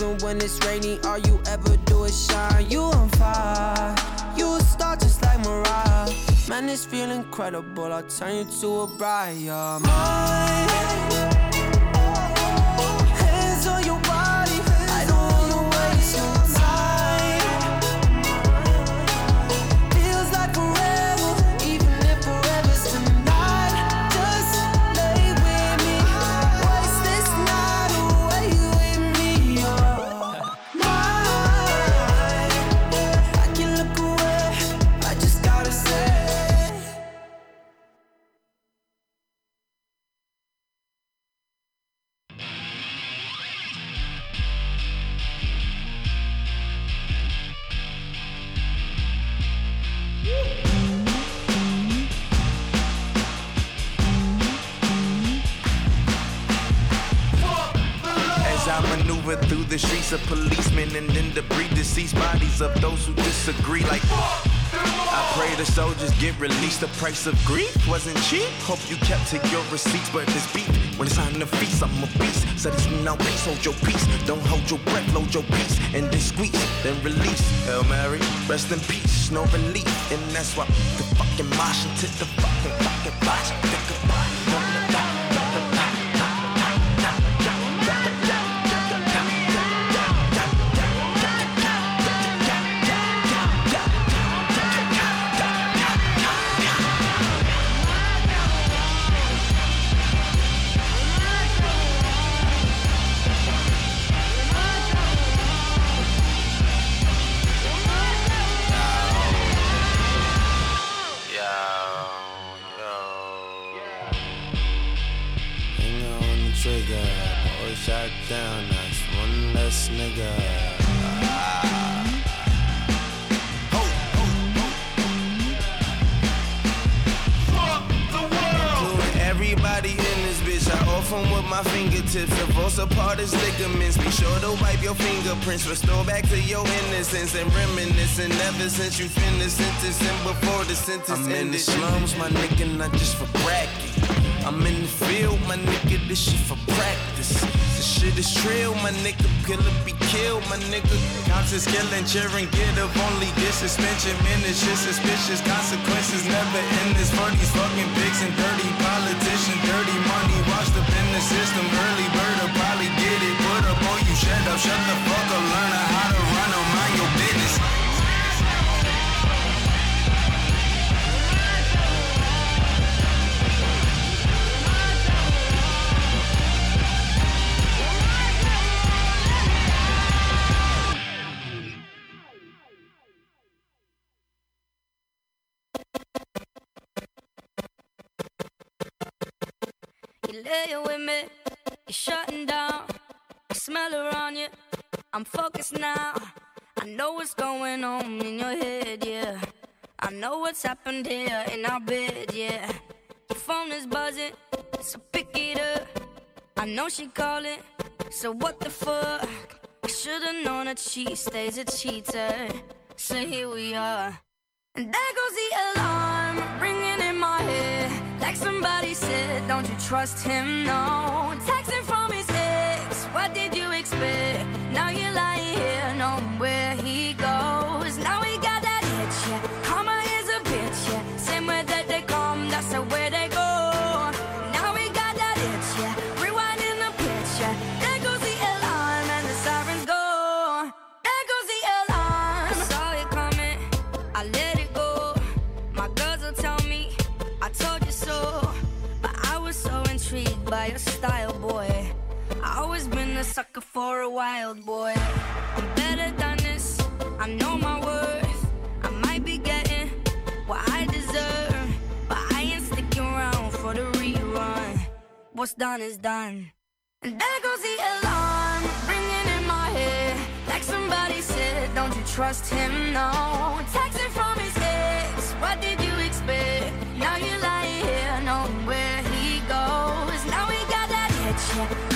Even when it's rainy, all you ever do is shine. You on fire. You a star just like Mariah. Man, this feel incredible. I'll turn you to a bride. You're mine. Hands on your The price of grief wasn't cheap. Hope you kept to your receipts, but this beat when it's time to feast, I'm a beast. So this now peace, hold your peace. Don't hold your breath, load your peace, and then squeeze, then release. Hail Mary, rest in peace, no relief, and that's why the fucking mosh into the fucking fucking box. Sentence I'm in the slums, my nigga, not just for bragging. I'm in the field, my nigga, this shit for practice. This shit is real, my nigga, killer be killed, my nigga. Cops is killing, cheering, get up, only get suspension. Man, this shit suspicious, consequences never end this for these fucking pigs and dirty politicians. Dirty money washed up in the system. Early bird will probably get it, put up on you, shut up, shut the fuck up, learn how to run on mind your business. Shutting down. I smell on you. I'm focused now. I know what's going on in your head, yeah. I know what's happened here in our bed, yeah. Your phone is buzzing, so pick it up. I know she calling, so what the fuck? I should've known that she stays a cheater. So here we are. And there goes the alarm ringing in my head. Like somebody said, don't you trust him? No. Texting from his ex, what did you expect? Now you're lying here, knowing where he sucker for a wild boy. I'm better than this. I know my worth. I might be getting what I deserve, but I ain't sticking around for the rerun. What's done is done. And there goes the alarm, ringing in my head. Like somebody said, don't you trust him? No. Texting from his ex, what did you expect? Now you're lying here, knowing where he goes. Now we got that hitch,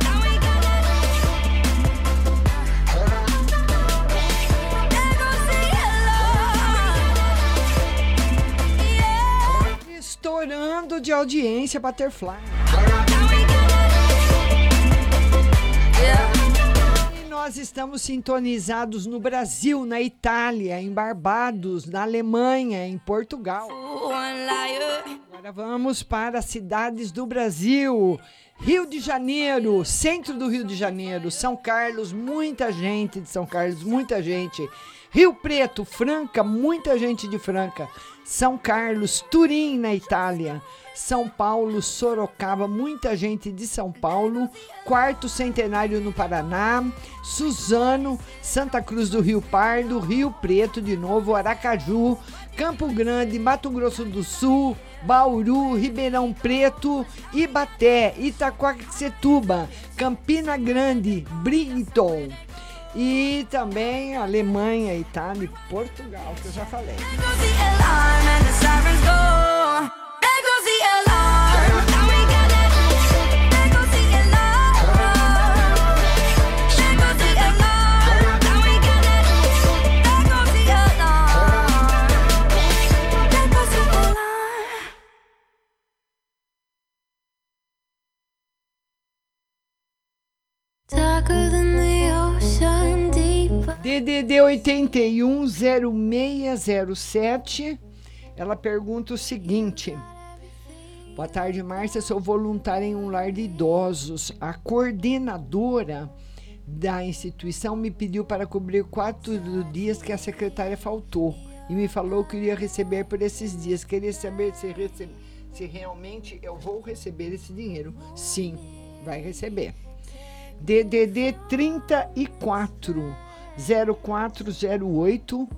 Now we got that Estourando de audiência Butterfly. Nós estamos sintonizados no Brasil, na Itália, em Barbados, na Alemanha, em Portugal. Agora vamos para as cidades do Brasil. Rio de Janeiro, centro do Rio de Janeiro, São Carlos, muita gente de São Carlos, muita gente. Rio Preto, Franca, muita gente de Franca. São Carlos, Turim, na Itália. São Paulo, Sorocaba, muita gente de São Paulo. Quarto Centenário no Paraná. Suzano, Santa Cruz do Rio Pardo, Rio Preto de novo, Aracaju, Campo Grande, Mato Grosso do Sul, Bauru, Ribeirão Preto, Ibaté, Itacoaxetuba, Campina Grande, Brighton. E também Alemanha, Itália e Portugal, que eu já falei. DDD 810607. Ela pergunta o seguinte: Boa tarde, Márcia. Sou voluntária em um lar de idosos. A coordenadora da instituição me pediu para cobrir quatro dias que a secretária faltou e me falou que iria receber por esses dias. Queria saber se, se realmente eu vou receber esse dinheiro. Sim, vai receber. DDD 34 0408.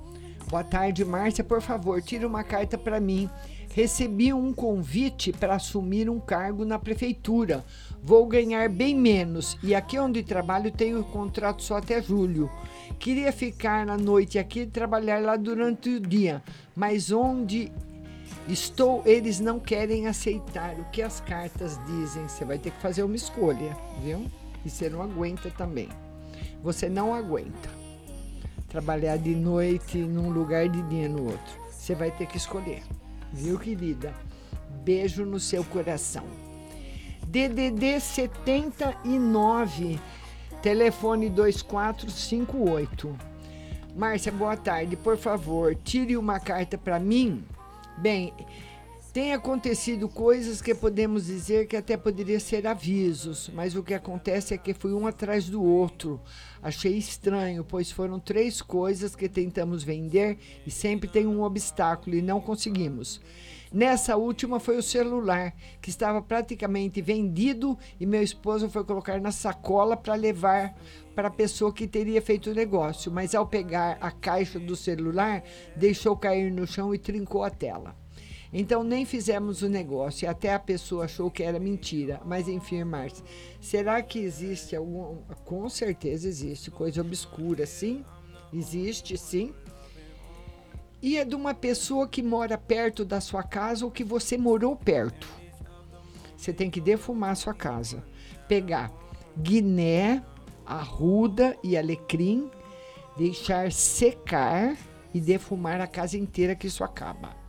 Boa tarde, Márcia. Por favor, tire uma carta para mim. Recebi um convite para assumir um cargo na prefeitura. Vou ganhar bem menos e aqui onde trabalho tenho contrato só até julho. Queria ficar na noite aqui e trabalhar lá durante o dia, mas onde estou eles não querem aceitar o que as cartas dizem. Você vai ter que fazer uma escolha, viu? E você não aguenta também. Você não aguenta trabalhar de noite num lugar de dia no outro. Você vai ter que escolher, viu, querida? Beijo no seu coração. DDD 79, telefone 2458. Márcia, boa tarde. Por favor, tire uma carta para mim. Bem, tem acontecido coisas que podemos dizer que até poderia ser avisos, mas o que acontece é que foi um atrás do outro. Achei estranho, pois foram três coisas que tentamos vender e sempre tem um obstáculo e não conseguimos. Nessa última foi o celular, que estava praticamente vendido e meu esposo foi colocar na sacola para levar para a pessoa que teria feito o negócio, mas ao pegar a caixa do celular, deixou cair no chão e trincou a tela. Então nem fizemos o negócio e até a pessoa achou que era mentira. Mas enfim, Márcia, será que existe algum. Com certeza existe coisa obscura, sim? Existe, sim. E é de uma pessoa que mora perto da sua casa ou que você morou perto. Você tem que defumar a sua casa. Pegar guiné, arruda e alecrim, deixar secar e defumar a casa inteira que isso acaba.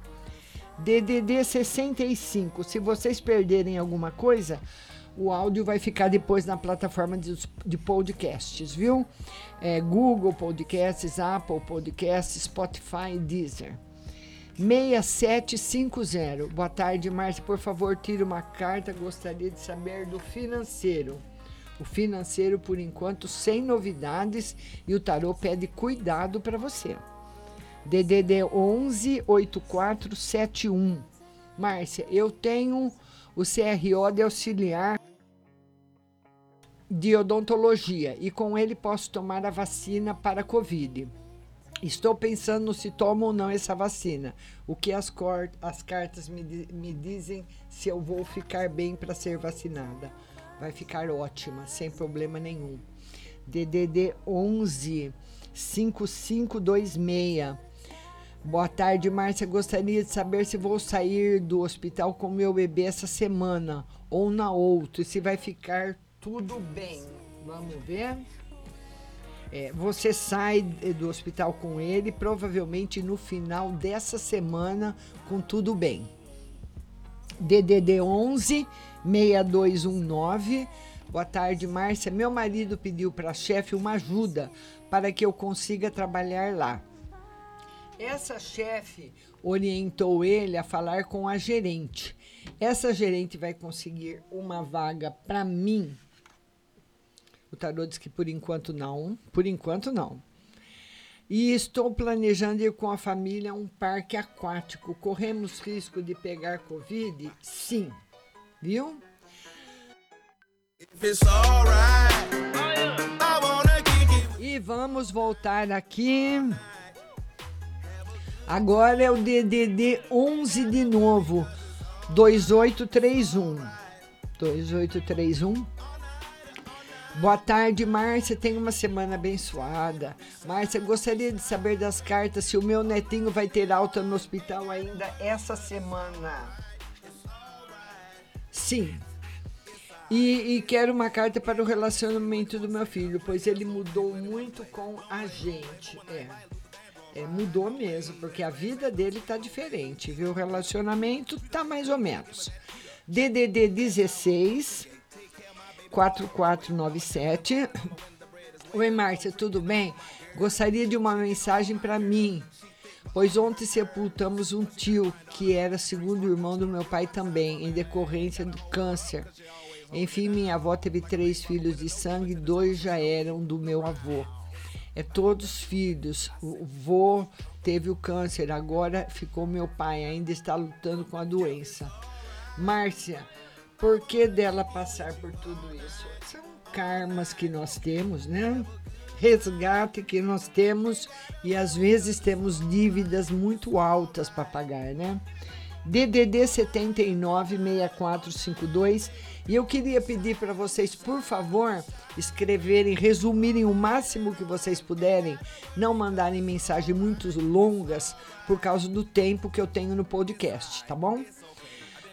DDD 65. Se vocês perderem alguma coisa, o áudio vai ficar depois na plataforma de, de podcasts, viu? É, Google Podcasts, Apple Podcasts, Spotify Deezer. 6750. Boa tarde, Márcia. Por favor, tire uma carta. Gostaria de saber do financeiro. O financeiro, por enquanto, sem novidades e o tarô pede cuidado para você. DDD 11 8471. Márcia, eu tenho o CRO de auxiliar de odontologia e com ele posso tomar a vacina para a Covid. Estou pensando se tomo ou não essa vacina. O que as, as cartas me, me dizem se eu vou ficar bem para ser vacinada. Vai ficar ótima, sem problema nenhum. DDD 11 5526. Boa tarde, Márcia. Gostaria de saber se vou sair do hospital com meu bebê essa semana ou na outra, e se vai ficar tudo bem. Vamos ver. É, você sai do hospital com ele, provavelmente no final dessa semana, com tudo bem. DDD 11 6219. Boa tarde, Márcia. Meu marido pediu para a chefe uma ajuda para que eu consiga trabalhar lá. Essa chefe orientou ele a falar com a gerente. Essa gerente vai conseguir uma vaga para mim. O tarô diz que por enquanto não, por enquanto não. E estou planejando ir com a família a um parque aquático. Corremos risco de pegar Covid? Sim. Viu? E vamos voltar aqui. Agora é o DDD 11 de novo. 2831. 2831. Boa tarde, Márcia. Tenha uma semana abençoada. Márcia, gostaria de saber das cartas se o meu netinho vai ter alta no hospital ainda essa semana. Sim. E, e quero uma carta para o relacionamento do meu filho, pois ele mudou muito com a gente. É. É, mudou mesmo, porque a vida dele tá diferente, viu? O relacionamento tá mais ou menos. DDD 16 4497. Oi, Márcia, tudo bem? Gostaria de uma mensagem para mim, pois ontem sepultamos um tio que era segundo irmão do meu pai também, em decorrência do câncer. Enfim, minha avó teve três filhos de sangue, dois já eram do meu avô é todos filhos. O vô teve o câncer, agora ficou meu pai, ainda está lutando com a doença. Márcia, por que dela passar por tudo isso? São karmas que nós temos, né? Resgate que nós temos e às vezes temos dívidas muito altas para pagar, né? DDD 796452 e eu queria pedir para vocês, por favor, escreverem, resumirem o máximo que vocês puderem, não mandarem mensagens muito longas por causa do tempo que eu tenho no podcast, tá bom?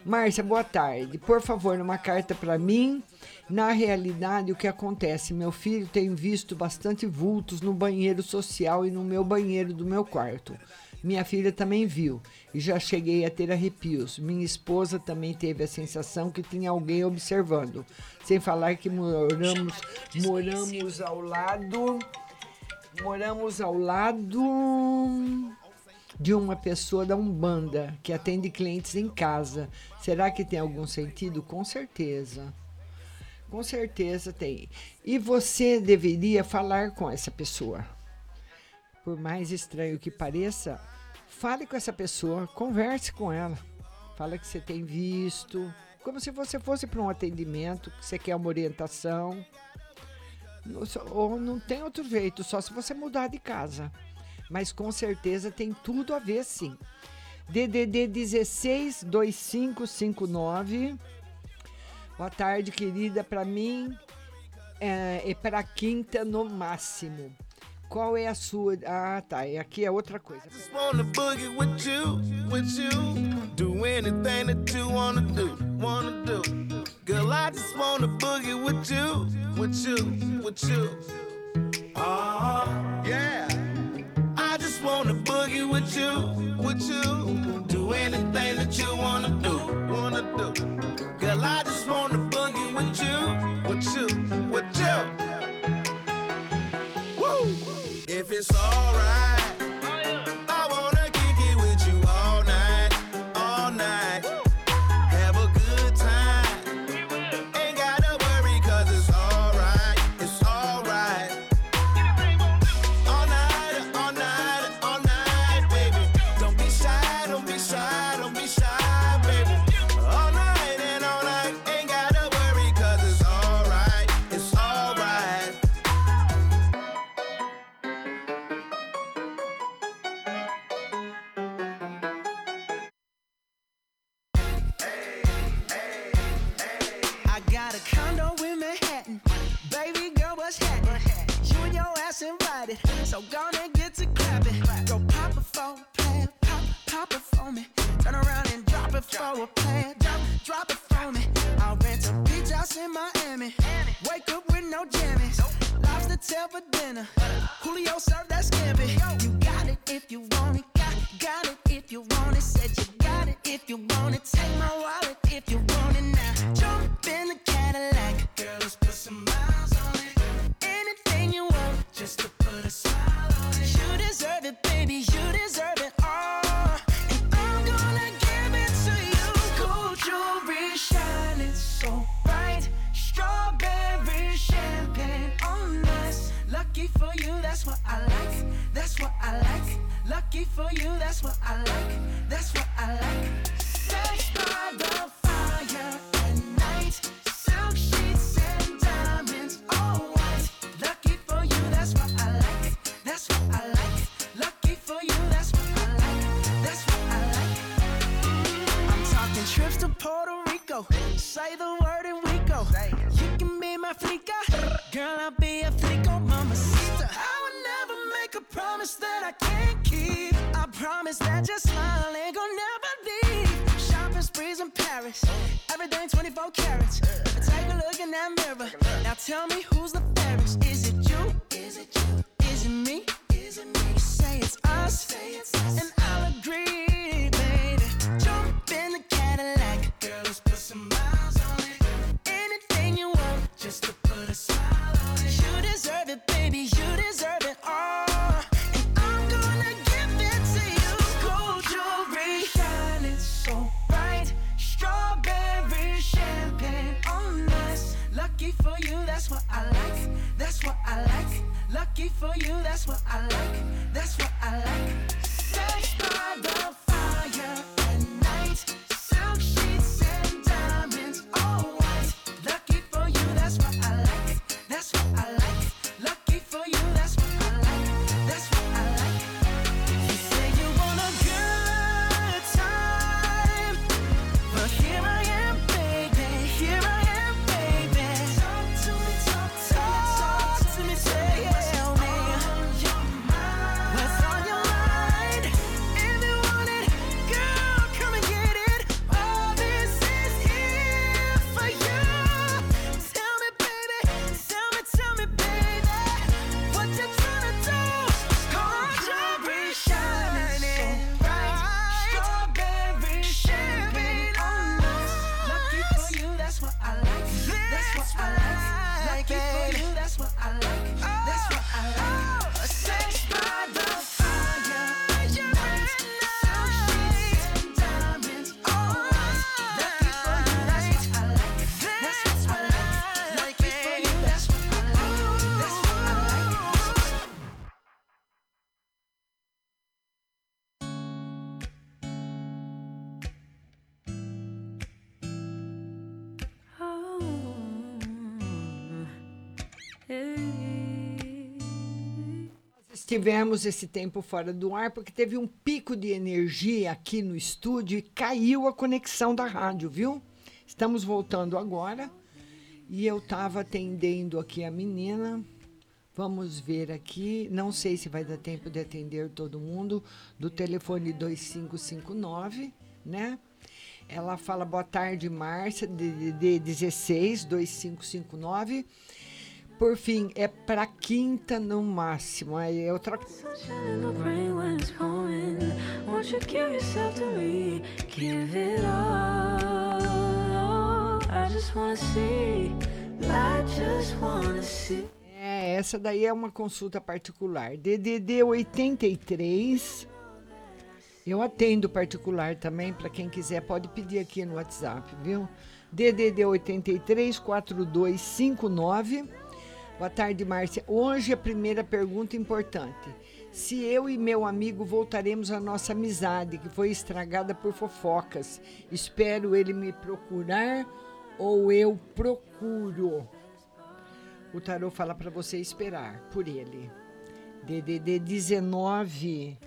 Márcia, boa tarde. Por favor, uma carta para mim. Na realidade, o que acontece? Meu filho tem visto bastante vultos no banheiro social e no meu banheiro do meu quarto. Minha filha também viu e já cheguei a ter arrepios. Minha esposa também teve a sensação que tinha alguém observando. Sem falar que moramos, moramos ao lado, moramos ao lado de uma pessoa da Umbanda que atende clientes em casa. Será que tem algum sentido? Com certeza. Com certeza tem. E você deveria falar com essa pessoa. Por mais estranho que pareça, fale com essa pessoa, converse com ela. Fala que você tem visto, como se você fosse para um atendimento, que você quer uma orientação. Ou não tem outro jeito, só se você mudar de casa. Mas com certeza tem tudo a ver sim. DDD 162559. Boa tarde, querida. Para mim é, é para quinta no máximo. Qual é a sua? Ah, tá. E aqui é outra coisa. Girl, I just wanna boogie with you, with you, with you. Oh, yeah. I just wanna boogie with you, with you. Do anything that you wanna do, wanna do. Girl, I just wanna boogie with you, with you, with you. It's alright, tivemos esse tempo fora do ar porque teve um pico de energia aqui no estúdio e caiu a conexão da rádio, viu? Estamos voltando agora e eu estava atendendo aqui a menina. Vamos ver aqui, não sei se vai dar tempo de atender todo mundo, do telefone 2559, né? Ela fala boa tarde, Márcia, de, de, de 16 2559. Por fim, é para quinta no máximo. Aí é eu troco. É, essa daí é uma consulta particular. DDD 83. Eu atendo particular também, para quem quiser pode pedir aqui no WhatsApp, viu? DDD 83 4259 Boa tarde, Márcia. Hoje a primeira pergunta importante. Se eu e meu amigo voltaremos à nossa amizade, que foi estragada por fofocas, espero ele me procurar ou eu procuro? O tarô fala para você esperar por ele. DDD 19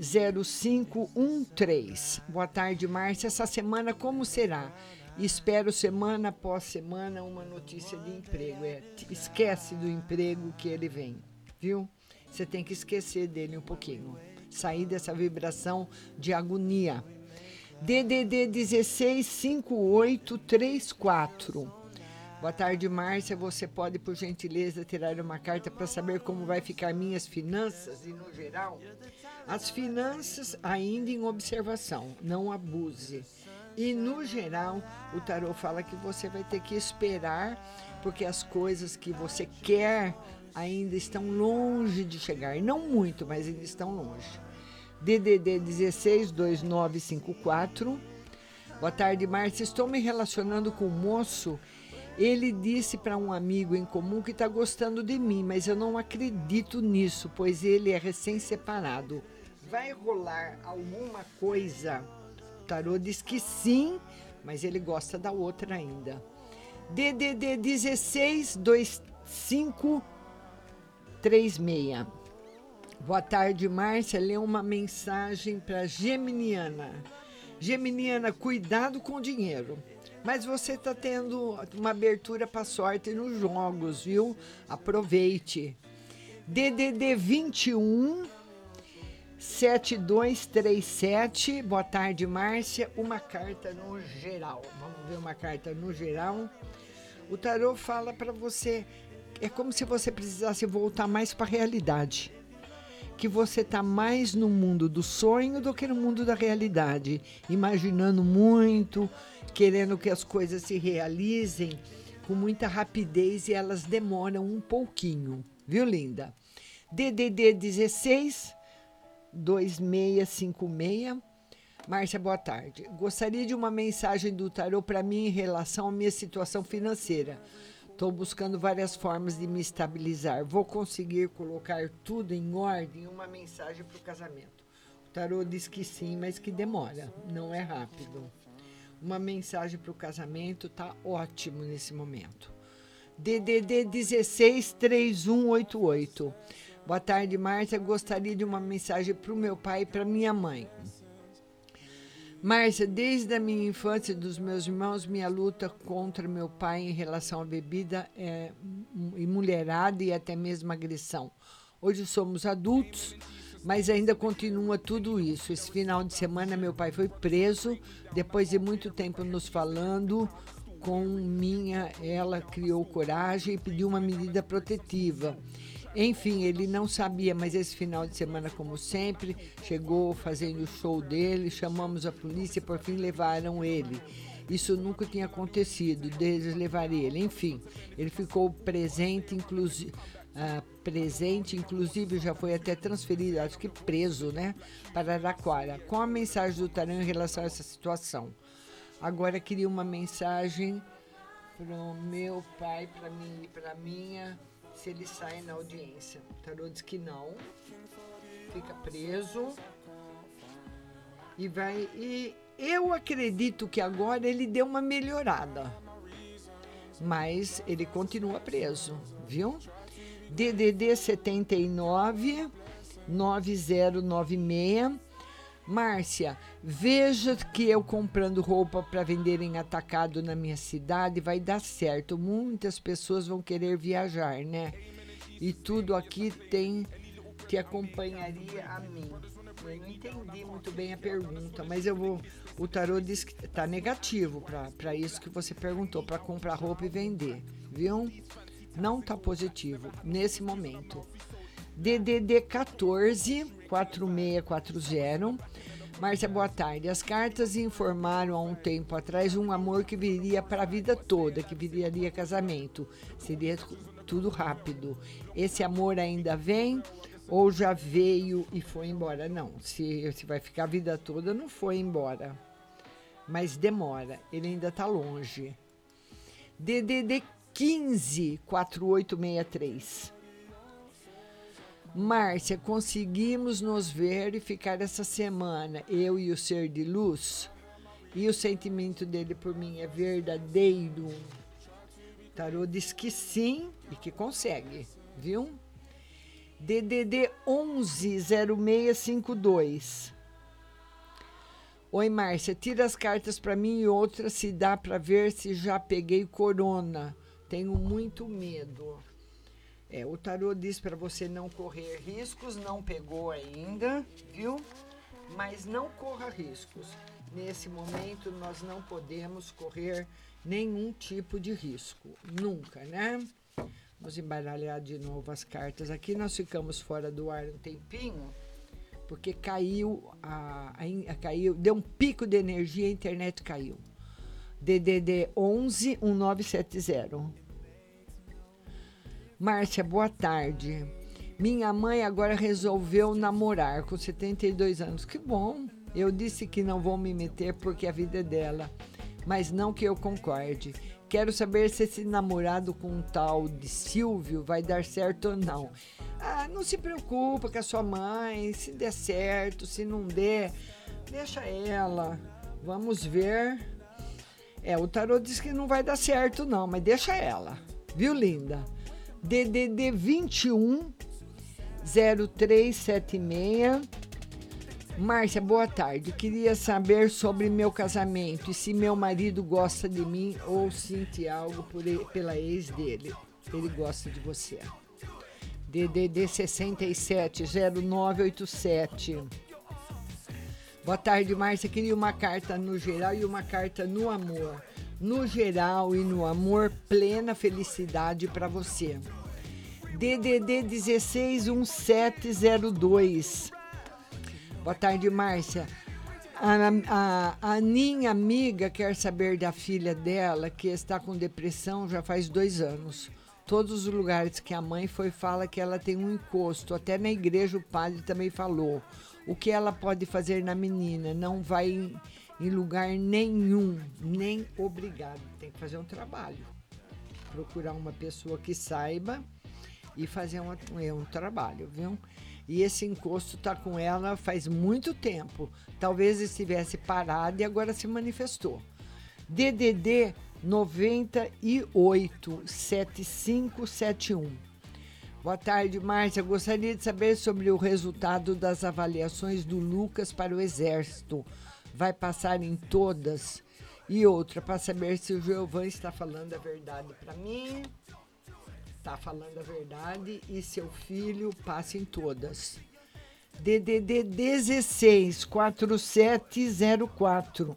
0513. Boa tarde, Márcia. Essa semana como será? Espero semana após semana uma notícia de emprego. É, esquece do emprego que ele vem, viu? Você tem que esquecer dele um pouquinho. Sair dessa vibração de agonia. DDD 165834. Boa tarde, Márcia. Você pode, por gentileza, tirar uma carta para saber como vai ficar minhas finanças e, no geral, as finanças ainda em observação. Não abuse. E, no geral, o tarô fala que você vai ter que esperar, porque as coisas que você quer ainda estão longe de chegar. Não muito, mas ainda estão longe. DDD 162954. Boa tarde, Márcia. Estou me relacionando com um moço. Ele disse para um amigo em comum que está gostando de mim, mas eu não acredito nisso, pois ele é recém-separado. Vai rolar alguma coisa? Tarô diz que sim, mas ele gosta da outra ainda. DDD 162536. Boa tarde, Márcia. Lê uma mensagem para Geminiana. Geminiana, cuidado com o dinheiro. Mas você está tendo uma abertura para sorte nos jogos, viu? Aproveite. DDD 21 7237. Boa tarde, Márcia. Uma carta no geral. Vamos ver uma carta no geral. O tarô fala para você é como se você precisasse voltar mais para a realidade que você está mais no mundo do sonho do que no mundo da realidade, imaginando muito, querendo que as coisas se realizem com muita rapidez e elas demoram um pouquinho, viu, linda? DDD 16 2656. Márcia, boa tarde. Gostaria de uma mensagem do tarô para mim em relação à minha situação financeira. Estou buscando várias formas de me estabilizar. Vou conseguir colocar tudo em ordem? Uma mensagem para o casamento. O tarô diz que sim, mas que demora, não é rápido. Uma mensagem para o casamento tá ótimo nesse momento. DDD 163188. Boa tarde, Márcia. Gostaria de uma mensagem para o meu pai e para minha mãe. Márcia, desde a minha infância e dos meus irmãos, minha luta contra meu pai em relação à bebida é, e mulherada e até mesmo agressão. Hoje somos adultos, mas ainda continua tudo isso. Esse final de semana, meu pai foi preso, depois de muito tempo nos falando com minha, ela criou coragem e pediu uma medida protetiva. Enfim, ele não sabia, mas esse final de semana, como sempre, chegou fazendo o show dele, chamamos a polícia por fim levaram ele. Isso nunca tinha acontecido, deles levar ele. Enfim, ele ficou presente, inclusive. Uh, presente, inclusive já foi até transferido, acho que preso, né, para Araquara. Com a mensagem do Tarão em relação a essa situação. Agora queria uma mensagem para o meu pai, para mim e para minha se ele sai na audiência. O tarô diz que não, fica preso e vai. E eu acredito que agora ele deu uma melhorada, mas ele continua preso, viu? DDD 79 9096 Márcia, veja que eu comprando roupa para vender em atacado na minha cidade vai dar certo. Muitas pessoas vão querer viajar, né? E tudo aqui tem que acompanharia a mim. Eu não entendi muito bem a pergunta, mas eu vou. O tarô diz que está negativo para isso que você perguntou, para comprar roupa e vender, viu? Não está positivo nesse momento. DDD 14 4640. Márcia, boa tarde. As cartas informaram há um tempo atrás um amor que viria para a vida toda, que viraria casamento. Seria tudo rápido. Esse amor ainda vem ou já veio e foi embora? Não, se, se vai ficar a vida toda, não foi embora. Mas demora, ele ainda está longe. DDD 15 4863. Márcia, conseguimos nos ver e ficar essa semana, eu e o ser de luz? E o sentimento dele por mim é verdadeiro? O tarô diz que sim e que consegue, viu? DDD 110652. Oi, Márcia, tira as cartas para mim e outras se dá para ver se já peguei corona. Tenho muito medo. É, o tarô diz para você não correr riscos, não pegou ainda, viu? Mas não corra riscos. Nesse momento nós não podemos correr nenhum tipo de risco, nunca, né? Vamos embaralhar de novo as cartas aqui. Nós ficamos fora do ar um tempinho, porque caiu, a, a, a caiu deu um pico de energia, a internet caiu. DDD 11 1970. Márcia, boa tarde. Minha mãe agora resolveu namorar com 72 anos. Que bom. Eu disse que não vou me meter porque a vida é dela, mas não que eu concorde. Quero saber se esse namorado com um tal de Silvio vai dar certo ou não. Ah, não se preocupa com a sua mãe, se der certo, se não der, deixa ela. Vamos ver. É, o tarô diz que não vai dar certo não, mas deixa ela. Viu, linda? DDD 21 0376 Márcia, boa tarde. Queria saber sobre meu casamento e se meu marido gosta de mim ou sente algo por ele, pela ex dele. Ele gosta de você. DDD 670987. Boa tarde, Márcia. Queria uma carta no geral e uma carta no amor. No geral e no amor, plena felicidade para você. DDD 161702. Boa tarde, Márcia. A, a, a minha amiga quer saber da filha dela que está com depressão já faz dois anos. Todos os lugares que a mãe foi fala que ela tem um encosto. Até na igreja o padre também falou. O que ela pode fazer na menina? Não vai em, lugar nenhum, nem obrigado. Tem que fazer um trabalho. Procurar uma pessoa que saiba e fazer um, um trabalho, viu? E esse encosto está com ela faz muito tempo. Talvez estivesse parado e agora se manifestou. DDD 98 7571. Boa tarde, Márcia. Gostaria de saber sobre o resultado das avaliações do Lucas para o Exército. Vai passar em todas? E outra, para saber se o Giovanni está falando a verdade para mim está falando a verdade e seu filho passa em todas. DDD 16 4704.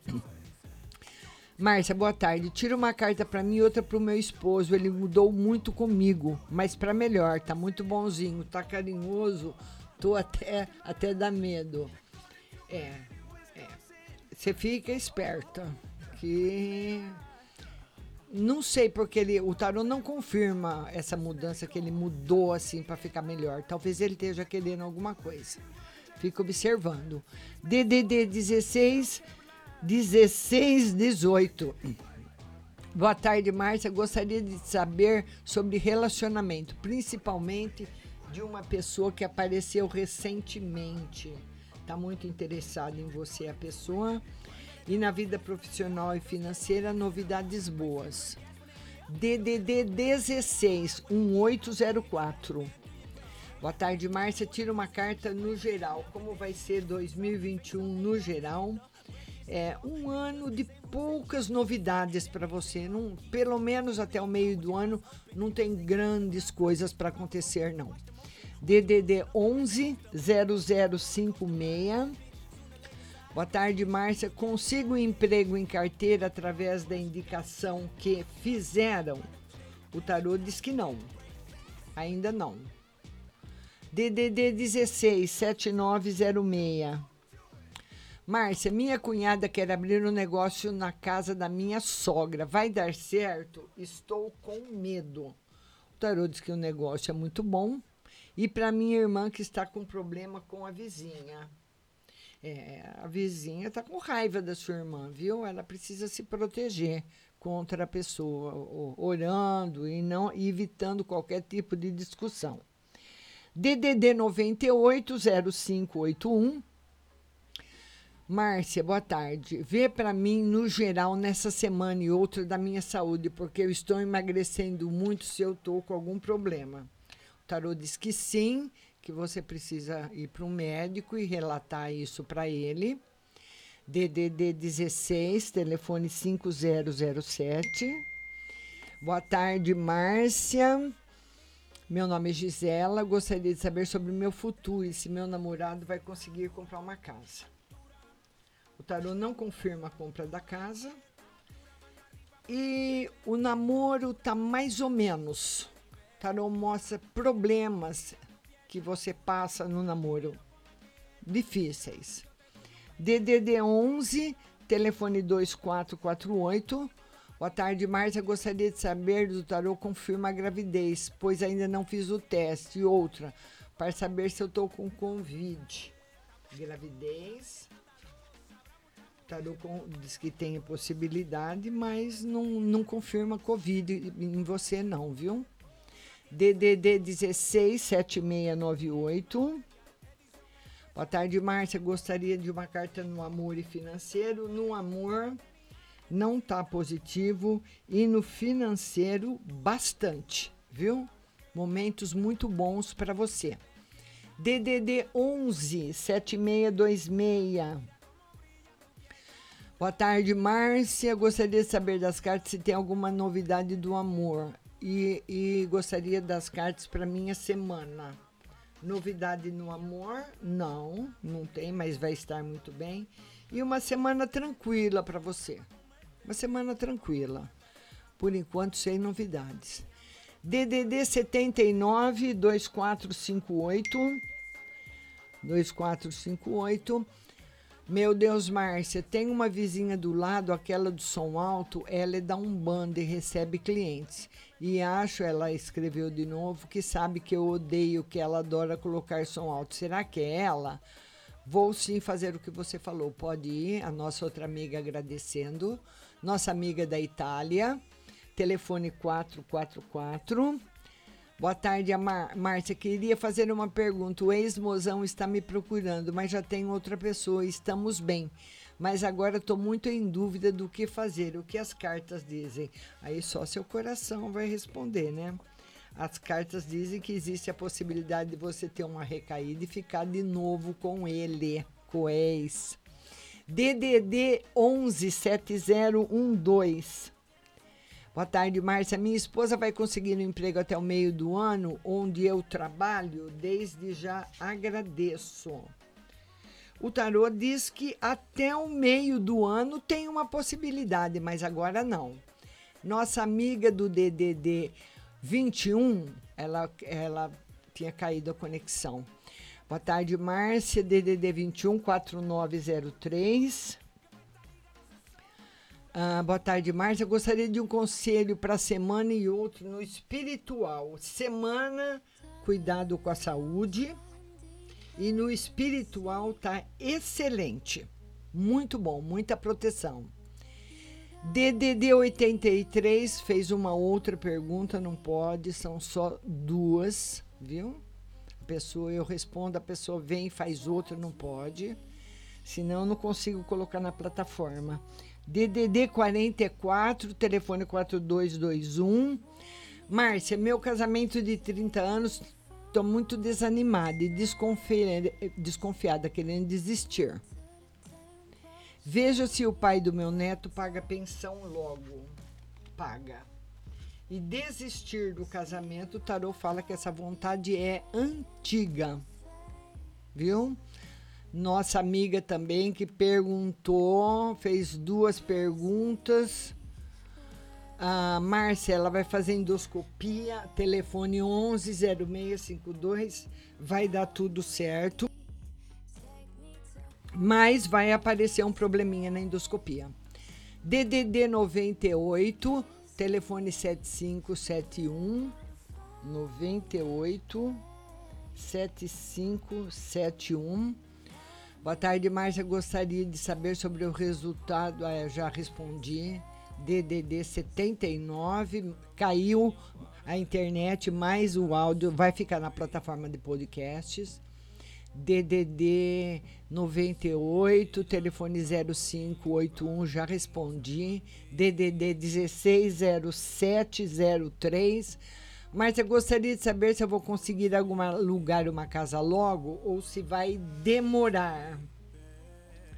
Márcia, boa tarde. Tira uma carta para mim e outra para o meu esposo. Ele mudou muito comigo, mas para melhor. Tá muito bonzinho, tá carinhoso. Tô até até dá medo. É. Você fica esperta que não sei porque ele, o tarô não confirma essa mudança que ele mudou assim para ficar melhor. Talvez ele esteja querendo alguma coisa. Fica observando. DDD 16 16 18. Boa tarde, Márcia. Gostaria de saber sobre relacionamento, principalmente de uma pessoa que apareceu recentemente. Está muito interessada em você a pessoa e na vida profissional e financeira, novidades boas. DDD 16 1804. Boa tarde, Márcia. Tira uma carta no geral. Como vai ser 2021 no geral? É um ano de poucas novidades para você. Não, pelo menos até o meio do ano não tem grandes coisas para acontecer não. DDD 11 0056 Boa tarde, Márcia. Consigo um emprego em carteira através da indicação que fizeram? O tarô diz que não. Ainda não. DDD 16 7906. Márcia, minha cunhada quer abrir um negócio na casa da minha sogra. Vai dar certo? Estou com medo. O tarô diz que o negócio é muito bom. E para minha irmã que está com problema com a vizinha. É, a vizinha está com raiva da sua irmã, viu? Ela precisa se proteger contra a pessoa, orando e não evitando qualquer tipo de discussão. DDD 980581 Márcia, boa tarde. Vê para mim no geral nessa semana e outra da minha saúde, porque eu estou emagrecendo muito se eu estou com algum problema. O tarô diz que sim, que você precisa ir para um médico e relatar isso para ele. DDD 16, telefone 5007. Boa tarde, Márcia. Meu nome é Gisela. Gostaria de saber sobre o meu futuro e se meu namorado vai conseguir comprar uma casa. O tarô não confirma a compra da casa. E o namoro tá mais ou menos. Tarô mostra problemas que você passa no namoro difíceis. DDD 11, telefone 2448. Boa tarde, Márcia. Gostaria de saber do tarô confirma a gravidez, pois ainda não fiz o teste. E outra, para saber se eu estou com Covid. Gravidez. Tarô diz que tem possibilidade, mas não, não confirma Covid em você, não, viu? DDD 16 7698. Boa tarde, Márcia. Gostaria de uma carta no amor e financeiro. No amor, não tá positivo. E no financeiro, bastante, viu? Momentos muito bons para você. DDD 11 7626. Boa tarde, Márcia. Gostaria de saber das cartas se tem alguma novidade do amor. E, e gostaria das cartas para minha semana. Novidade no amor? Não, não tem, mas vai estar muito bem. E uma semana tranquila para você. Uma semana tranquila. Por enquanto, sem novidades. DDD 79 2458 2458 meu Deus, Márcia, tem uma vizinha do lado, aquela do som alto, ela é da Umbanda e recebe clientes. E acho, ela escreveu de novo, que sabe que eu odeio, que ela adora colocar som alto. Será que é ela? Vou sim fazer o que você falou. Pode ir, a nossa outra amiga agradecendo. Nossa amiga da Itália, telefone 444. Boa tarde, Mar Márcia. Queria fazer uma pergunta. O ex-mozão está me procurando, mas já tem outra pessoa. Estamos bem. Mas agora estou muito em dúvida do que fazer, o que as cartas dizem. Aí só seu coração vai responder, né? As cartas dizem que existe a possibilidade de você ter uma recaída e ficar de novo com ele, com o ex. DDD 117012. Boa tarde, Márcia. Minha esposa vai conseguir um emprego até o meio do ano, onde eu trabalho. Desde já agradeço. O tarô diz que até o meio do ano tem uma possibilidade, mas agora não. Nossa amiga do DDD 21, ela, ela tinha caído a conexão. Boa tarde, Márcia. DDD 21 4903. Ah, boa tarde, Márcia. Gostaria de um conselho para a semana e outro no espiritual. Semana, cuidado com a saúde. E no espiritual tá excelente. Muito bom, muita proteção. DDD 83 fez uma outra pergunta, não pode, são só duas, viu? A pessoa, eu respondo, a pessoa vem e faz outra, não pode. Senão eu não consigo colocar na plataforma. DDD 44, telefone 4221. Márcia, meu casamento de 30 anos, estou muito desanimada e desconfiada, desconfiada, querendo desistir. Veja se o pai do meu neto paga pensão logo. Paga. E desistir do casamento, o tarô fala que essa vontade é antiga. Viu? Nossa amiga também que perguntou, fez duas perguntas. A Márcia, ela vai fazer endoscopia, telefone 110652, vai dar tudo certo. Mas vai aparecer um probleminha na endoscopia. DDD 98, telefone 7571 98 7571 Boa tarde, Márcia. Gostaria de saber sobre o resultado. Ah, já respondi. DDD 79. Caiu a internet, mais o áudio vai ficar na plataforma de podcasts. DDD 98, telefone 0581, já respondi. DDD 160703. Márcia, gostaria de saber se eu vou conseguir algum lugar uma casa logo ou se vai demorar.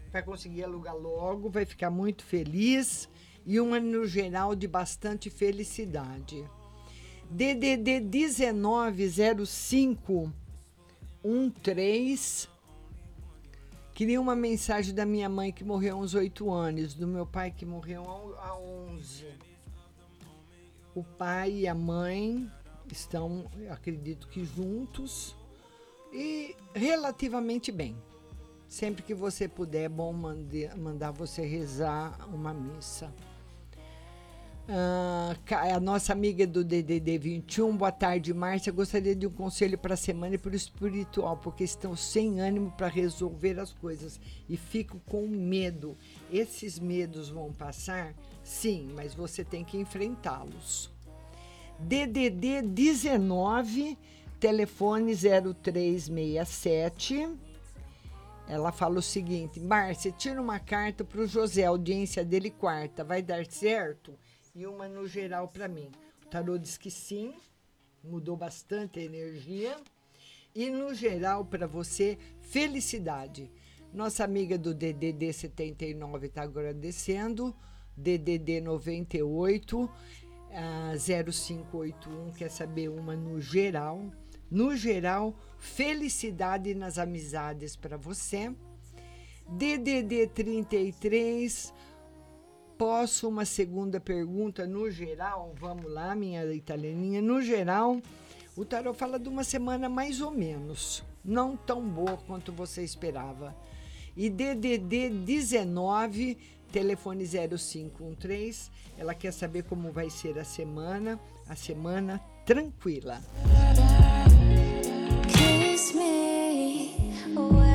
Vai conseguir alugar logo, vai ficar muito feliz e uma no geral de bastante felicidade. DDD 190513 Queria uma mensagem da minha mãe que morreu há uns oito anos, do meu pai que morreu há 11. O pai e a mãe estão, acredito que juntos e relativamente bem. Sempre que você puder, é bom mandar você rezar uma missa. Ah, a nossa amiga do DDD 21, boa tarde, Márcia. Gostaria de um conselho para a semana e para o espiritual, porque estão sem ânimo para resolver as coisas e fico com medo. Esses medos vão passar? Sim, mas você tem que enfrentá-los. DDD 19, telefone 0367. Ela fala o seguinte: Márcia, tira uma carta para o José, audiência dele quarta, vai dar certo? e uma no geral para mim. O tarô diz que sim, mudou bastante a energia. E no geral para você, felicidade. Nossa amiga do DDD 79 está agradecendo. DDD 98 a 0581 quer saber uma no geral. No geral, felicidade nas amizades para você. DDD 33 Posso uma segunda pergunta no geral? Vamos lá, minha italianinha. No geral, o tarot fala de uma semana mais ou menos, não tão boa quanto você esperava. E DDD 19, telefone 0513. Ela quer saber como vai ser a semana, a semana tranquila. Kiss me away.